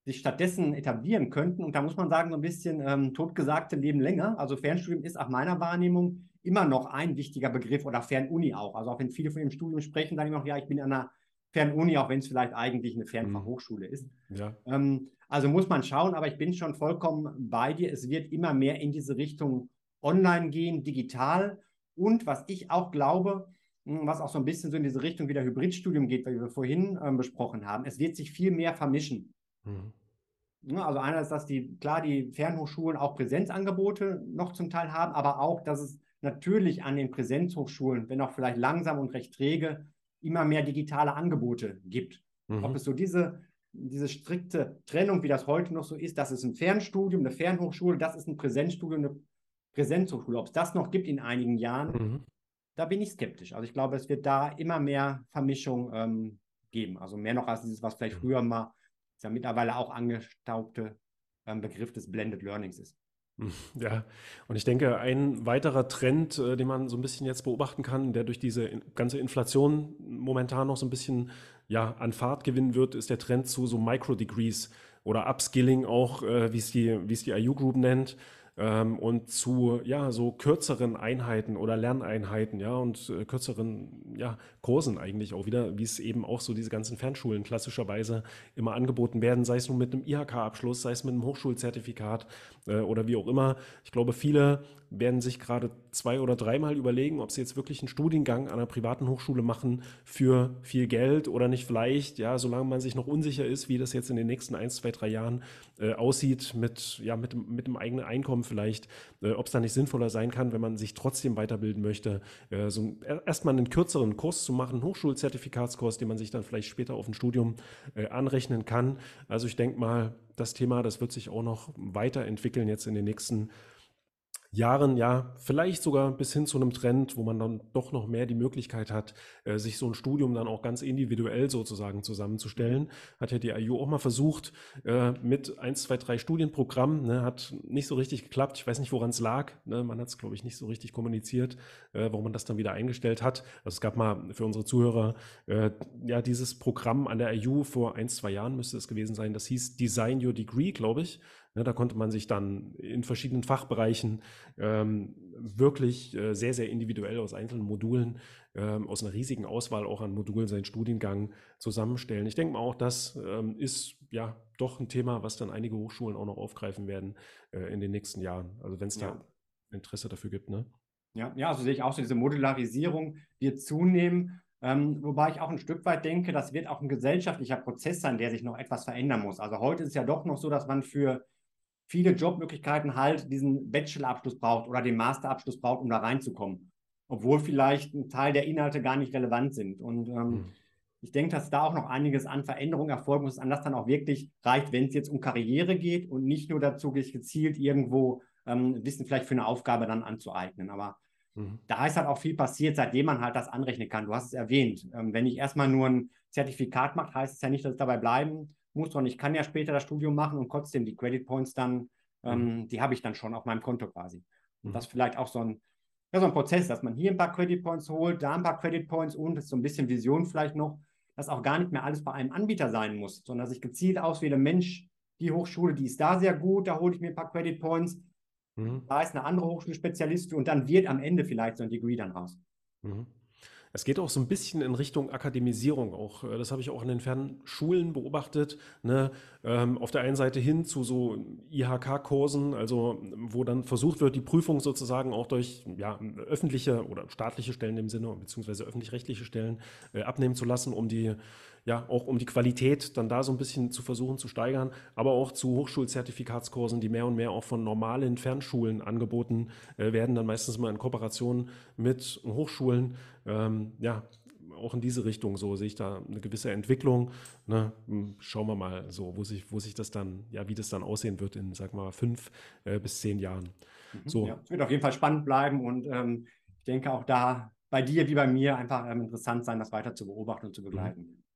sich stattdessen etablieren könnten. Und da muss man sagen, so ein bisschen ähm, totgesagte leben länger. Also Fernstudium ist nach meiner Wahrnehmung immer noch ein wichtiger Begriff oder Fernuni auch. Also auch wenn viele von dem Studium sprechen, sagen die noch, ja, ich bin an einer Fernuni, auch wenn es vielleicht eigentlich eine Fernfachhochschule mhm. ist. Ja. Ähm, also muss man schauen, aber ich bin schon vollkommen bei dir. Es wird immer mehr in diese Richtung online gehen, digital. Und was ich auch glaube, hm, was auch so ein bisschen so in diese Richtung wie der Hybridstudium geht, weil wir vorhin ähm, besprochen haben, es wird sich viel mehr vermischen. Mhm. Also einer ist, dass die, klar, die Fernhochschulen auch Präsenzangebote noch zum Teil haben, aber auch, dass es natürlich an den Präsenzhochschulen, wenn auch vielleicht langsam und recht träge, immer mehr digitale Angebote gibt. Mhm. Ob es so diese, diese strikte Trennung, wie das heute noch so ist, das ist ein Fernstudium, eine Fernhochschule, das ist ein Präsenzstudium, eine Präsenzhochschule. Ob es das noch gibt in einigen Jahren, mhm. da bin ich skeptisch. Also ich glaube, es wird da immer mehr Vermischung ähm, geben. Also mehr noch als dieses, was vielleicht mhm. früher mal, ist ja mittlerweile auch angestaubte ähm, Begriff des Blended Learnings ist. Mhm. Ja, und ich denke, ein weiterer Trend, äh, den man so ein bisschen jetzt beobachten kann, der durch diese ganze Inflation momentan noch so ein bisschen ja, an Fahrt gewinnen wird, ist der Trend zu so Micro-Degrees oder Upskilling auch, äh, wie es die, wie es die IU Group nennt. Ähm, und zu ja so kürzeren Einheiten oder Lerneinheiten, ja und äh, kürzeren ja Kursen eigentlich auch wieder, wie es eben auch so diese ganzen Fernschulen klassischerweise immer angeboten werden, sei es nun mit einem IHK-Abschluss, sei es mit einem Hochschulzertifikat äh, oder wie auch immer. Ich glaube, viele werden sich gerade zwei oder dreimal überlegen, ob sie jetzt wirklich einen Studiengang an einer privaten Hochschule machen für viel Geld oder nicht vielleicht, ja, solange man sich noch unsicher ist, wie das jetzt in den nächsten ein, zwei, drei Jahren äh, aussieht mit, ja, mit, mit dem eigenen Einkommen vielleicht, äh, ob es da nicht sinnvoller sein kann, wenn man sich trotzdem weiterbilden möchte, äh, so erstmal einen kürzeren Kurs zu machen, Hochschulzertifikatskurs, den man sich dann vielleicht später auf ein Studium äh, anrechnen kann. Also ich denke mal, das Thema, das wird sich auch noch weiterentwickeln jetzt in den nächsten Jahren. Jahren, ja, vielleicht sogar bis hin zu einem Trend, wo man dann doch noch mehr die Möglichkeit hat, äh, sich so ein Studium dann auch ganz individuell sozusagen zusammenzustellen. Hat ja die IU auch mal versucht äh, mit eins, zwei, drei Studienprogrammen, ne, hat nicht so richtig geklappt. Ich weiß nicht, woran es lag. Ne? Man hat es, glaube ich, nicht so richtig kommuniziert, äh, warum man das dann wieder eingestellt hat. Also es gab mal für unsere Zuhörer ja dieses Programm an der IU vor ein, zwei Jahren müsste es gewesen sein. Das hieß Design Your Degree, glaube ich. Ne, da konnte man sich dann in verschiedenen Fachbereichen ähm, wirklich äh, sehr, sehr individuell aus einzelnen Modulen, ähm, aus einer riesigen Auswahl auch an Modulen seinen Studiengang zusammenstellen. Ich denke mal auch, das ähm, ist ja doch ein Thema, was dann einige Hochschulen auch noch aufgreifen werden äh, in den nächsten Jahren. Also wenn es ja. da Interesse dafür gibt. Ne? Ja, ja, also sehe ich auch so, diese Modularisierung wird zunehmen. Ähm, wobei ich auch ein Stück weit denke, das wird auch ein gesellschaftlicher Prozess sein, der sich noch etwas verändern muss. Also heute ist es ja doch noch so, dass man für viele Jobmöglichkeiten halt diesen Bachelorabschluss braucht oder den Masterabschluss braucht, um da reinzukommen. Obwohl vielleicht ein Teil der Inhalte gar nicht relevant sind. Und ähm, mhm. ich denke, dass da auch noch einiges an Veränderungen erfolgen muss, an das dann auch wirklich reicht, wenn es jetzt um Karriere geht und nicht nur dazu gezielt irgendwo ähm, Wissen vielleicht für eine Aufgabe dann anzueignen. Aber mhm. da ist halt auch viel passiert, seitdem man halt das anrechnen kann. Du hast es erwähnt. Ähm, wenn ich erstmal nur ein Zertifikat mache, heißt es ja nicht, dass es dabei bleiben muss, sondern ich kann ja später das Studium machen und trotzdem die Credit Points dann, ähm, mhm. die habe ich dann schon auf meinem Konto quasi. Und mhm. das ist vielleicht auch so ein, ja, so ein Prozess, dass man hier ein paar Credit Points holt, da ein paar Credit Points und das ist so ein bisschen Vision vielleicht noch, dass auch gar nicht mehr alles bei einem Anbieter sein muss, sondern dass ich gezielt auswähle, Mensch, die Hochschule, die ist da sehr gut, da hole ich mir ein paar Credit Points. Mhm. Da ist eine andere Hochschule Spezialist und dann wird am Ende vielleicht so ein Degree dann raus. Mhm. Es geht auch so ein bisschen in Richtung Akademisierung auch. Äh, das habe ich auch in den Fernschulen beobachtet. Ne? Ähm, auf der einen Seite hin zu so IHK-Kursen, also wo dann versucht wird, die Prüfung sozusagen auch durch ja, öffentliche oder staatliche Stellen im Sinne, beziehungsweise öffentlich-rechtliche Stellen äh, abnehmen zu lassen, um die ja, auch um die Qualität dann da so ein bisschen zu versuchen zu steigern, aber auch zu Hochschulzertifikatskursen, die mehr und mehr auch von normalen Fernschulen angeboten äh, werden, dann meistens mal in Kooperation mit Hochschulen. Ähm, ja, auch in diese Richtung so sehe ich da eine gewisse Entwicklung. Ne? Hm, schauen wir mal so, wo sich, wo sich das dann, ja, wie das dann aussehen wird in, sag mal, fünf äh, bis zehn Jahren. Mhm, so. Ja, es wird auf jeden Fall spannend bleiben und ähm, ich denke auch da bei dir wie bei mir einfach ähm, interessant sein, das weiter zu beobachten und zu begleiten. Mhm.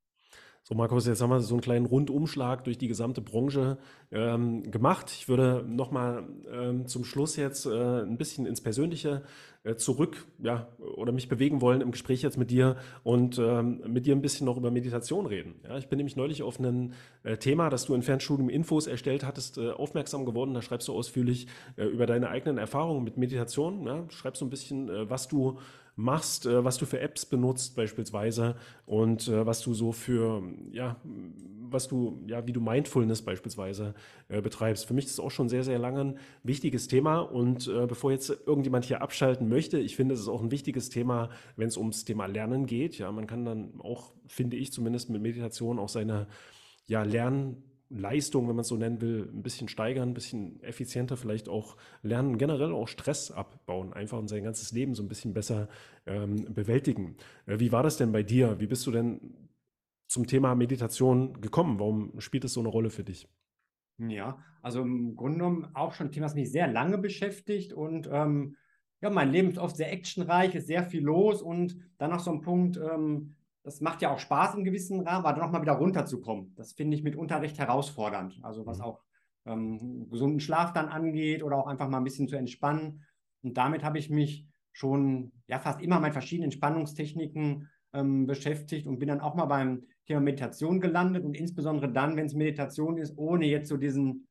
So, Markus, jetzt haben wir so einen kleinen Rundumschlag durch die gesamte Branche ähm, gemacht. Ich würde nochmal ähm, zum Schluss jetzt äh, ein bisschen ins Persönliche äh, zurück, ja, oder mich bewegen wollen im Gespräch jetzt mit dir und ähm, mit dir ein bisschen noch über Meditation reden. Ja, ich bin nämlich neulich auf ein äh, Thema, das du in Fernstudium Infos erstellt hattest, äh, aufmerksam geworden. Da schreibst du ausführlich äh, über deine eigenen Erfahrungen mit Meditation. Ja, schreibst so ein bisschen, äh, was du machst, äh, was du für Apps benutzt beispielsweise und äh, was du so für, ja, was du, ja, wie du Mindfulness beispielsweise äh, betreibst. Für mich ist es auch schon sehr, sehr lange ein wichtiges Thema und äh, bevor jetzt irgendjemand hier abschalten möchte, ich finde, es ist auch ein wichtiges Thema, wenn es ums Thema Lernen geht. Ja, man kann dann auch, finde ich zumindest mit Meditation auch seine ja, Lernen Leistung, wenn man es so nennen will, ein bisschen steigern, ein bisschen effizienter vielleicht auch lernen, generell auch Stress abbauen, einfach und sein ganzes Leben so ein bisschen besser ähm, bewältigen. Äh, wie war das denn bei dir? Wie bist du denn zum Thema Meditation gekommen? Warum spielt es so eine Rolle für dich? Ja, also im Grunde genommen auch schon ein Thema, das mich sehr lange beschäftigt und ähm, ja, mein Leben ist oft sehr actionreich, ist sehr viel los und dann noch so ein Punkt, ähm, das macht ja auch Spaß im gewissen Rahmen, aber dann nochmal wieder runterzukommen. Das finde ich mitunter recht herausfordernd. Also was mhm. auch ähm, gesunden Schlaf dann angeht oder auch einfach mal ein bisschen zu entspannen. Und damit habe ich mich schon ja fast immer mit verschiedenen Entspannungstechniken ähm, beschäftigt und bin dann auch mal beim Thema Meditation gelandet und insbesondere dann, wenn es Meditation ist, ohne jetzt so diesen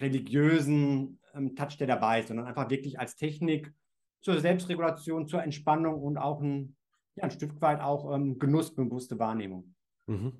religiösen ähm, Touch, der dabei ist, sondern einfach wirklich als Technik zur Selbstregulation, zur Entspannung und auch ein, ja, ein Stück weit auch ähm, genussbewusste Wahrnehmung. Mhm.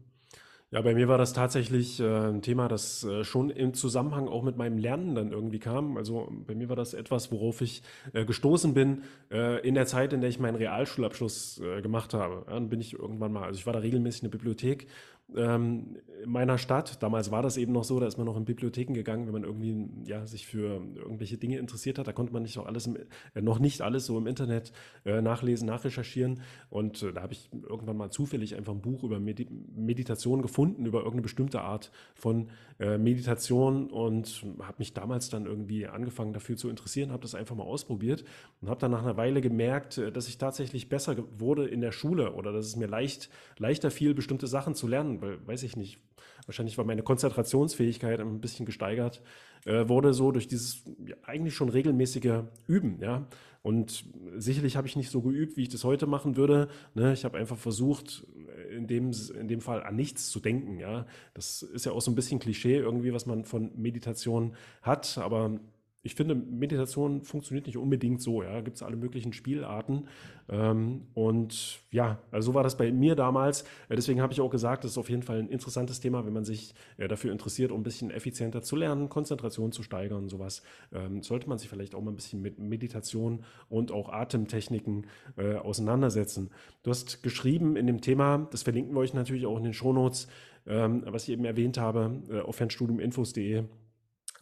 Ja, bei mir war das tatsächlich äh, ein Thema, das äh, schon im Zusammenhang auch mit meinem Lernen dann irgendwie kam. Also bei mir war das etwas, worauf ich äh, gestoßen bin äh, in der Zeit, in der ich meinen Realschulabschluss äh, gemacht habe. Ja, dann bin ich irgendwann mal, also ich war da regelmäßig in der Bibliothek ähm, in meiner Stadt. Damals war das eben noch so, da ist man noch in Bibliotheken gegangen, wenn man irgendwie ja, sich für irgendwelche Dinge interessiert hat. Da konnte man nicht noch alles, im, äh, noch nicht alles so im Internet äh, nachlesen, nachrecherchieren. Und äh, da habe ich irgendwann mal zufällig einfach ein Buch über Medi Meditation gefunden, über irgendeine bestimmte Art von äh, Meditation und habe mich damals dann irgendwie angefangen dafür zu interessieren, habe das einfach mal ausprobiert und habe dann nach einer Weile gemerkt, äh, dass ich tatsächlich besser wurde in der Schule oder dass es mir leicht, leichter fiel, bestimmte Sachen zu lernen weil, weiß ich nicht, wahrscheinlich war meine Konzentrationsfähigkeit ein bisschen gesteigert, äh, wurde so durch dieses ja, eigentlich schon regelmäßige Üben, ja. Und sicherlich habe ich nicht so geübt, wie ich das heute machen würde. Ne? Ich habe einfach versucht, in dem, in dem Fall an nichts zu denken, ja. Das ist ja auch so ein bisschen Klischee irgendwie, was man von Meditation hat, aber ich finde, Meditation funktioniert nicht unbedingt so. Ja, gibt es alle möglichen Spielarten. Ähm, und ja, also so war das bei mir damals. Äh, deswegen habe ich auch gesagt, das ist auf jeden Fall ein interessantes Thema, wenn man sich äh, dafür interessiert, um ein bisschen effizienter zu lernen, Konzentration zu steigern und sowas. Ähm, sollte man sich vielleicht auch mal ein bisschen mit Meditation und auch Atemtechniken äh, auseinandersetzen. Du hast geschrieben in dem Thema, das verlinken wir euch natürlich auch in den Shownotes, ähm, was ich eben erwähnt habe, äh, auf fernstudiuminfos.de,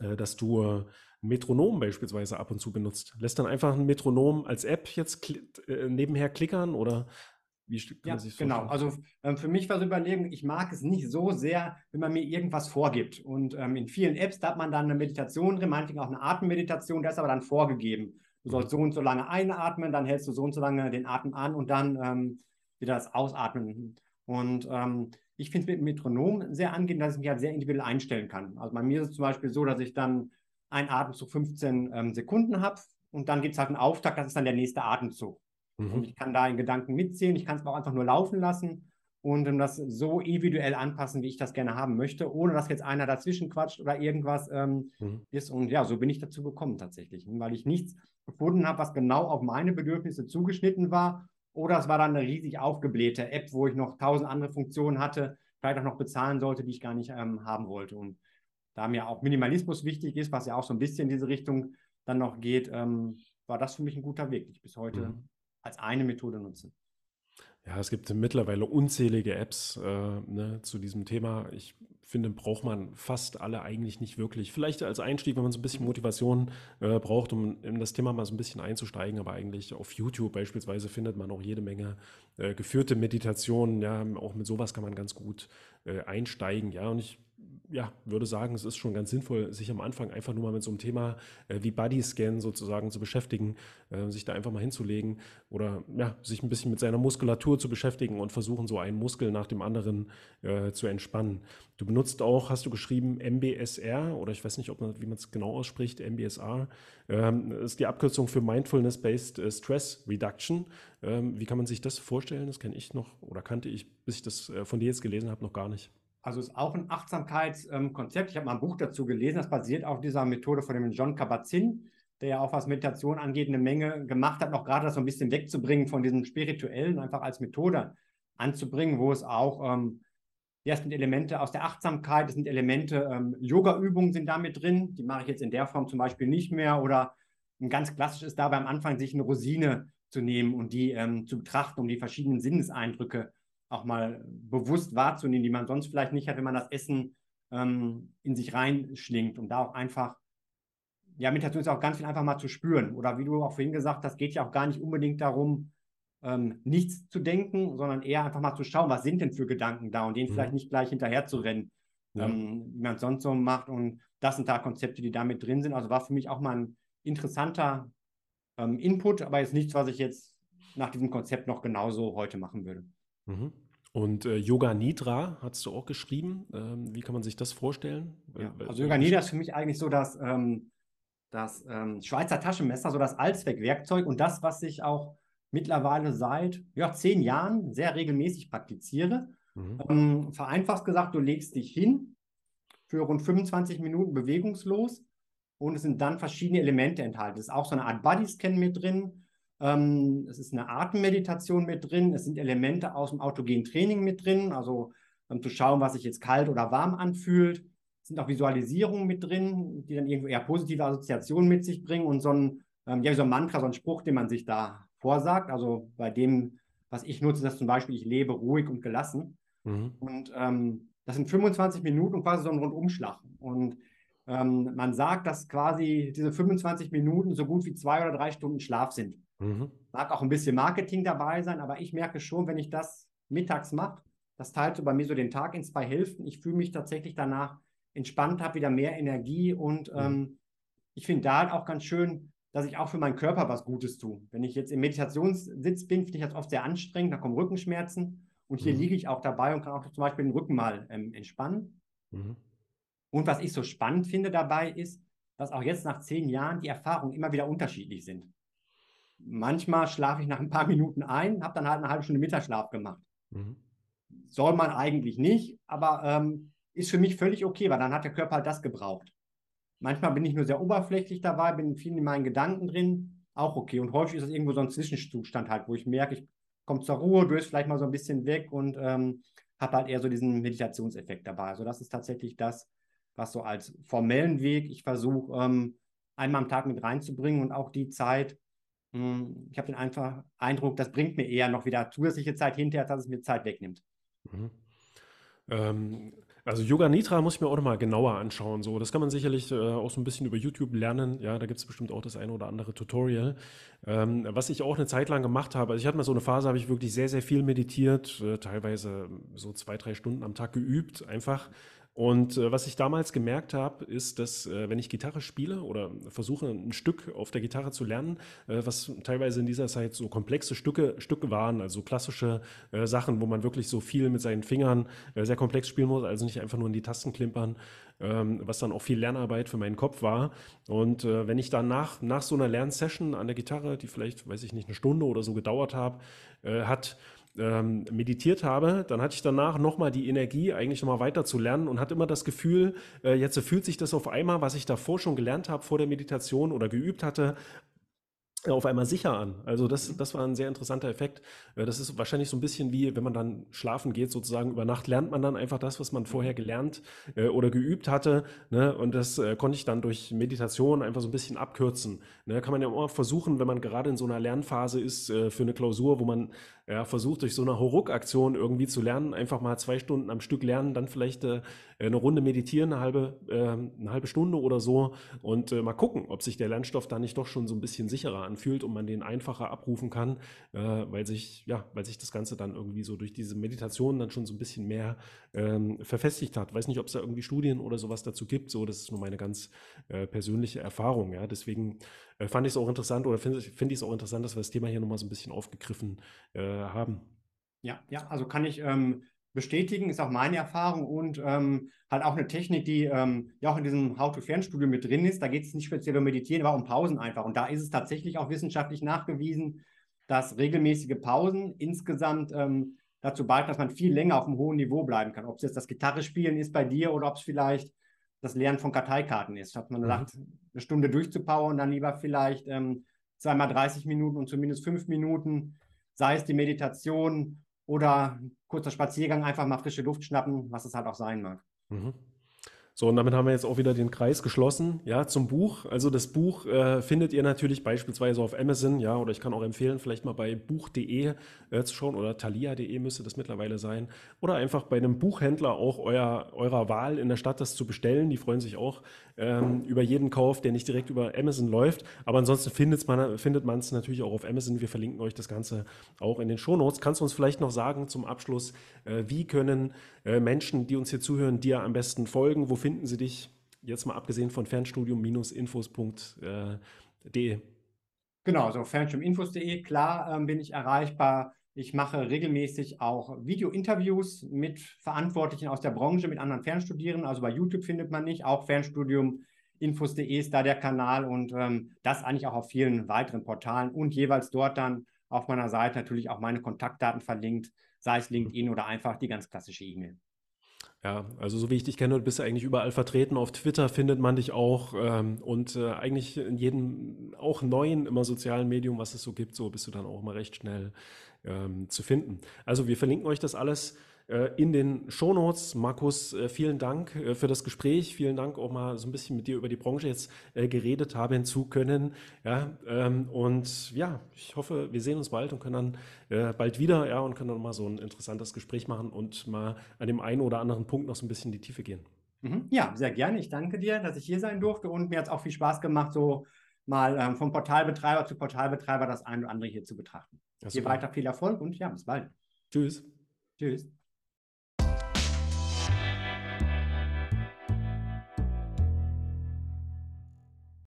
äh, dass du Metronom beispielsweise ab und zu benutzt. Lässt dann einfach ein Metronom als App jetzt äh, nebenher klickern oder wie kann ja, man sich genau. Also ähm, für mich war so überlegen, ich mag es nicht so sehr, wenn man mir irgendwas vorgibt. Und ähm, in vielen Apps, da hat man dann eine Meditation drin, meinetwegen auch eine Atemmeditation, das ist aber dann vorgegeben. Du sollst mhm. so und so lange einatmen, dann hältst du so und so lange den Atem an und dann ähm, wieder das Ausatmen. Und ähm, ich finde es mit Metronom sehr angenehm, dass ich mich halt sehr individuell einstellen kann. Also bei mir ist es zum Beispiel so, dass ich dann einen Atemzug 15 ähm, Sekunden habe und dann gibt es halt einen Auftakt, das ist dann der nächste Atemzug. Mhm. Und ich kann da in Gedanken mitziehen, ich kann es auch einfach nur laufen lassen und ähm, das so individuell anpassen, wie ich das gerne haben möchte, ohne dass jetzt einer dazwischen quatscht oder irgendwas ähm, mhm. ist. Und ja, so bin ich dazu gekommen tatsächlich, weil ich nichts gefunden habe, was genau auf meine Bedürfnisse zugeschnitten war. Oder es war dann eine riesig aufgeblähte App, wo ich noch tausend andere Funktionen hatte, vielleicht auch noch bezahlen sollte, die ich gar nicht ähm, haben wollte. Und da mir auch Minimalismus wichtig ist, was ja auch so ein bisschen in diese Richtung dann noch geht, ähm, war das für mich ein guter Weg, die ich bis heute mhm. als eine Methode nutze. Ja, es gibt mittlerweile unzählige Apps äh, ne, zu diesem Thema. Ich finde, braucht man fast alle eigentlich nicht wirklich. Vielleicht als Einstieg, wenn man so ein bisschen Motivation äh, braucht, um in das Thema mal so ein bisschen einzusteigen. Aber eigentlich auf YouTube beispielsweise findet man auch jede Menge äh, geführte Meditationen. Ja, auch mit sowas kann man ganz gut äh, einsteigen. Ja, und ich ja, würde sagen, es ist schon ganz sinnvoll, sich am Anfang einfach nur mal mit so einem Thema äh, wie Bodyscan sozusagen zu beschäftigen, äh, sich da einfach mal hinzulegen oder ja, sich ein bisschen mit seiner Muskulatur zu beschäftigen und versuchen, so einen Muskel nach dem anderen äh, zu entspannen. Du benutzt auch, hast du geschrieben, MBSR oder ich weiß nicht, ob man, wie man es genau ausspricht, MBSR, ähm, ist die Abkürzung für Mindfulness-Based äh, Stress Reduction. Ähm, wie kann man sich das vorstellen? Das kenne ich noch oder kannte ich, bis ich das äh, von dir jetzt gelesen habe, noch gar nicht. Also ist auch ein Achtsamkeitskonzept. ich habe mal ein Buch dazu gelesen, das basiert auf dieser Methode von dem John Kabat-Zinn, der ja auch was Meditation angeht, eine Menge gemacht hat, noch gerade das so ein bisschen wegzubringen von diesem Spirituellen, einfach als Methode anzubringen, wo es auch, ähm, ja, es sind Elemente aus der Achtsamkeit, es sind Elemente, ähm, Yoga-Übungen sind damit drin, die mache ich jetzt in der Form zum Beispiel nicht mehr. Oder ein ganz klassisch ist dabei am Anfang, sich eine Rosine zu nehmen und die ähm, zu betrachten, um die verschiedenen Sinneseindrücke auch mal bewusst wahrzunehmen, die man sonst vielleicht nicht hat, wenn man das Essen ähm, in sich reinschlingt und da auch einfach, ja, Meditation ist auch ganz viel einfach mal zu spüren. Oder wie du auch vorhin gesagt hast, geht ja auch gar nicht unbedingt darum, ähm, nichts zu denken, sondern eher einfach mal zu schauen, was sind denn für Gedanken da und denen mhm. vielleicht nicht gleich hinterher zu rennen, ja. ähm, wie man es sonst so macht. Und das sind da Konzepte, die damit drin sind. Also war für mich auch mal ein interessanter ähm, Input, aber jetzt nichts, was ich jetzt nach diesem Konzept noch genauso heute machen würde. Mhm. Und äh, Yoga Nidra hast du auch geschrieben. Ähm, wie kann man sich das vorstellen? Ja, also Yoga Nidra ist für mich eigentlich so das, ähm, das ähm, Schweizer Taschenmesser, so das Allzweckwerkzeug und das, was ich auch mittlerweile seit ja, zehn Jahren sehr regelmäßig praktiziere. Mhm. Ähm, vereinfacht gesagt, du legst dich hin für rund 25 Minuten bewegungslos und es sind dann verschiedene Elemente enthalten. Es ist auch so eine Art Bodyscan mit drin. Ähm, es ist eine Atemmeditation mit drin. Es sind Elemente aus dem autogenen Training mit drin, also um zu schauen, was sich jetzt kalt oder warm anfühlt. Es sind auch Visualisierungen mit drin, die dann irgendwo eher positive Assoziationen mit sich bringen und so ein, ähm, ja, so ein Mantra, so ein Spruch, den man sich da vorsagt. Also bei dem, was ich nutze, das zum Beispiel, ich lebe ruhig und gelassen. Mhm. Und ähm, das sind 25 Minuten und quasi so ein Rundumschlag. Und ähm, man sagt, dass quasi diese 25 Minuten so gut wie zwei oder drei Stunden Schlaf sind. Mhm. Mag auch ein bisschen Marketing dabei sein, aber ich merke schon, wenn ich das mittags mache, das teilt so bei mir so den Tag in zwei Hälften. Ich fühle mich tatsächlich danach entspannt, habe wieder mehr Energie und mhm. ähm, ich finde da halt auch ganz schön, dass ich auch für meinen Körper was Gutes tue. Wenn ich jetzt im Meditationssitz bin, finde ich das oft sehr anstrengend, da kommen Rückenschmerzen und hier mhm. liege ich auch dabei und kann auch zum Beispiel den Rücken mal ähm, entspannen. Mhm. Und was ich so spannend finde dabei ist, dass auch jetzt nach zehn Jahren die Erfahrungen immer wieder unterschiedlich sind. Manchmal schlafe ich nach ein paar Minuten ein, habe dann halt eine halbe Stunde Mittagsschlaf gemacht. Mhm. Soll man eigentlich nicht, aber ähm, ist für mich völlig okay, weil dann hat der Körper halt das gebraucht. Manchmal bin ich nur sehr oberflächlich dabei, bin viel in meinen Gedanken drin, auch okay. Und häufig ist es irgendwo so ein Zwischenzustand halt, wo ich merke, ich komme zur Ruhe, döse vielleicht mal so ein bisschen weg und ähm, habe halt eher so diesen Meditationseffekt dabei. Also das ist tatsächlich das, was so als formellen Weg ich versuche, ähm, einmal am Tag mit reinzubringen und auch die Zeit, ich habe den einfach Eindruck, das bringt mir eher noch wieder zusätzliche Zeit hinterher, dass es mir Zeit wegnimmt. Mhm. Ähm, also Yoga Nitra muss ich mir auch noch mal genauer anschauen. So, das kann man sicherlich äh, auch so ein bisschen über YouTube lernen. Ja, da gibt es bestimmt auch das eine oder andere Tutorial. Ähm, was ich auch eine Zeit lang gemacht habe, also ich hatte mal so eine Phase, habe ich wirklich sehr, sehr viel meditiert, äh, teilweise so zwei, drei Stunden am Tag geübt, einfach und äh, was ich damals gemerkt habe, ist, dass äh, wenn ich Gitarre spiele oder versuche ein Stück auf der Gitarre zu lernen, äh, was teilweise in dieser Zeit so komplexe Stücke, Stücke waren, also klassische äh, Sachen, wo man wirklich so viel mit seinen Fingern äh, sehr komplex spielen muss, also nicht einfach nur in die Tasten klimpern, ähm, was dann auch viel Lernarbeit für meinen Kopf war. Und äh, wenn ich dann nach, nach so einer Lernsession an der Gitarre, die vielleicht, weiß ich nicht, eine Stunde oder so gedauert habe, hat, ähm, meditiert habe, dann hatte ich danach nochmal die Energie, eigentlich nochmal weiter zu lernen und hatte immer das Gefühl, äh, jetzt fühlt sich das auf einmal, was ich davor schon gelernt habe, vor der Meditation oder geübt hatte, auf einmal sicher an. Also das, mhm. das war ein sehr interessanter Effekt. Äh, das ist wahrscheinlich so ein bisschen wie, wenn man dann schlafen geht, sozusagen über Nacht lernt man dann einfach das, was man vorher gelernt äh, oder geübt hatte. Ne? Und das äh, konnte ich dann durch Meditation einfach so ein bisschen abkürzen. Ne? Kann man ja immer versuchen, wenn man gerade in so einer Lernphase ist äh, für eine Klausur, wo man ja, versucht durch so eine Hauruck-Aktion irgendwie zu lernen, einfach mal zwei Stunden am Stück lernen, dann vielleicht äh, eine Runde meditieren, eine halbe, äh, eine halbe Stunde oder so und äh, mal gucken, ob sich der Lernstoff da nicht doch schon so ein bisschen sicherer anfühlt und man den einfacher abrufen kann, äh, weil sich, ja, weil sich das Ganze dann irgendwie so durch diese Meditation dann schon so ein bisschen mehr ähm, verfestigt hat. Weiß nicht, ob es da irgendwie Studien oder sowas dazu gibt, so, das ist nur meine ganz äh, persönliche Erfahrung, ja, deswegen fand ich es auch interessant oder finde find ich es auch interessant, dass wir das Thema hier nochmal so ein bisschen aufgegriffen äh, haben. Ja, ja, also kann ich ähm, bestätigen, ist auch meine Erfahrung und ähm, halt auch eine Technik, die ähm, ja auch in diesem How-to-Fernstudio mit drin ist. Da geht es nicht speziell um Meditieren, aber um Pausen einfach. Und da ist es tatsächlich auch wissenschaftlich nachgewiesen, dass regelmäßige Pausen insgesamt ähm, dazu beitragen, dass man viel länger auf einem hohen Niveau bleiben kann. Ob es jetzt das Gitarre spielen ist bei dir oder ob es vielleicht das Lernen von Karteikarten ist. Hat man mhm. gesagt, eine Stunde durchzupowern, dann lieber vielleicht ähm, zweimal 30 Minuten und zumindest fünf Minuten, sei es die Meditation oder kurzer Spaziergang, einfach mal frische Luft schnappen, was es halt auch sein mag. Mhm. So, und damit haben wir jetzt auch wieder den Kreis geschlossen, ja, zum Buch. Also das Buch äh, findet ihr natürlich beispielsweise auf Amazon, ja, oder ich kann auch empfehlen, vielleicht mal bei buch.de äh, zu schauen oder thalia.de müsste das mittlerweile sein. Oder einfach bei einem Buchhändler auch euer, eurer Wahl in der Stadt das zu bestellen. Die freuen sich auch ähm, über jeden Kauf, der nicht direkt über Amazon läuft. Aber ansonsten findet man es natürlich auch auf Amazon. Wir verlinken euch das Ganze auch in den Shownotes. Kannst du uns vielleicht noch sagen zum Abschluss, äh, wie können äh, Menschen, die uns hier zuhören, dir am besten folgen? Wo finden sie dich? Jetzt mal abgesehen von fernstudium-infos.de. Genau, also fernstudiuminfos.de, klar ähm, bin ich erreichbar. Ich mache regelmäßig auch Video-Interviews mit Verantwortlichen aus der Branche, mit anderen Fernstudierenden. Also bei YouTube findet man nicht, auch Fernstudium-infos.de ist da der Kanal und ähm, das eigentlich auch auf vielen weiteren Portalen und jeweils dort dann auf meiner Seite natürlich auch meine Kontaktdaten verlinkt, sei es LinkedIn oder einfach die ganz klassische E-Mail. Ja, also so wie ich dich kenne, bist du eigentlich überall vertreten. Auf Twitter findet man dich auch ähm, und äh, eigentlich in jedem auch neuen immer sozialen Medium, was es so gibt, so bist du dann auch immer recht schnell ähm, zu finden. Also wir verlinken euch das alles in den Shownotes. Markus, äh, vielen Dank äh, für das Gespräch. Vielen Dank auch mal so ein bisschen mit dir über die Branche jetzt geredet haben zu können. Ja, ähm, und ja, ich hoffe, wir sehen uns bald und können dann bald wieder, ja, und können dann mal so ein interessantes Gespräch machen und mal an dem einen oder anderen Punkt noch so ein bisschen in die Tiefe gehen. Mhm. Ja, sehr gerne. Ich danke dir, dass ich hier sein durfte und mir hat es auch viel Spaß gemacht, so mal ähm, vom Portalbetreiber zu Portalbetreiber das eine oder andere hier zu betrachten. Hier weiter viel Erfolg und ja, bis bald. Tschüss. Tschüss.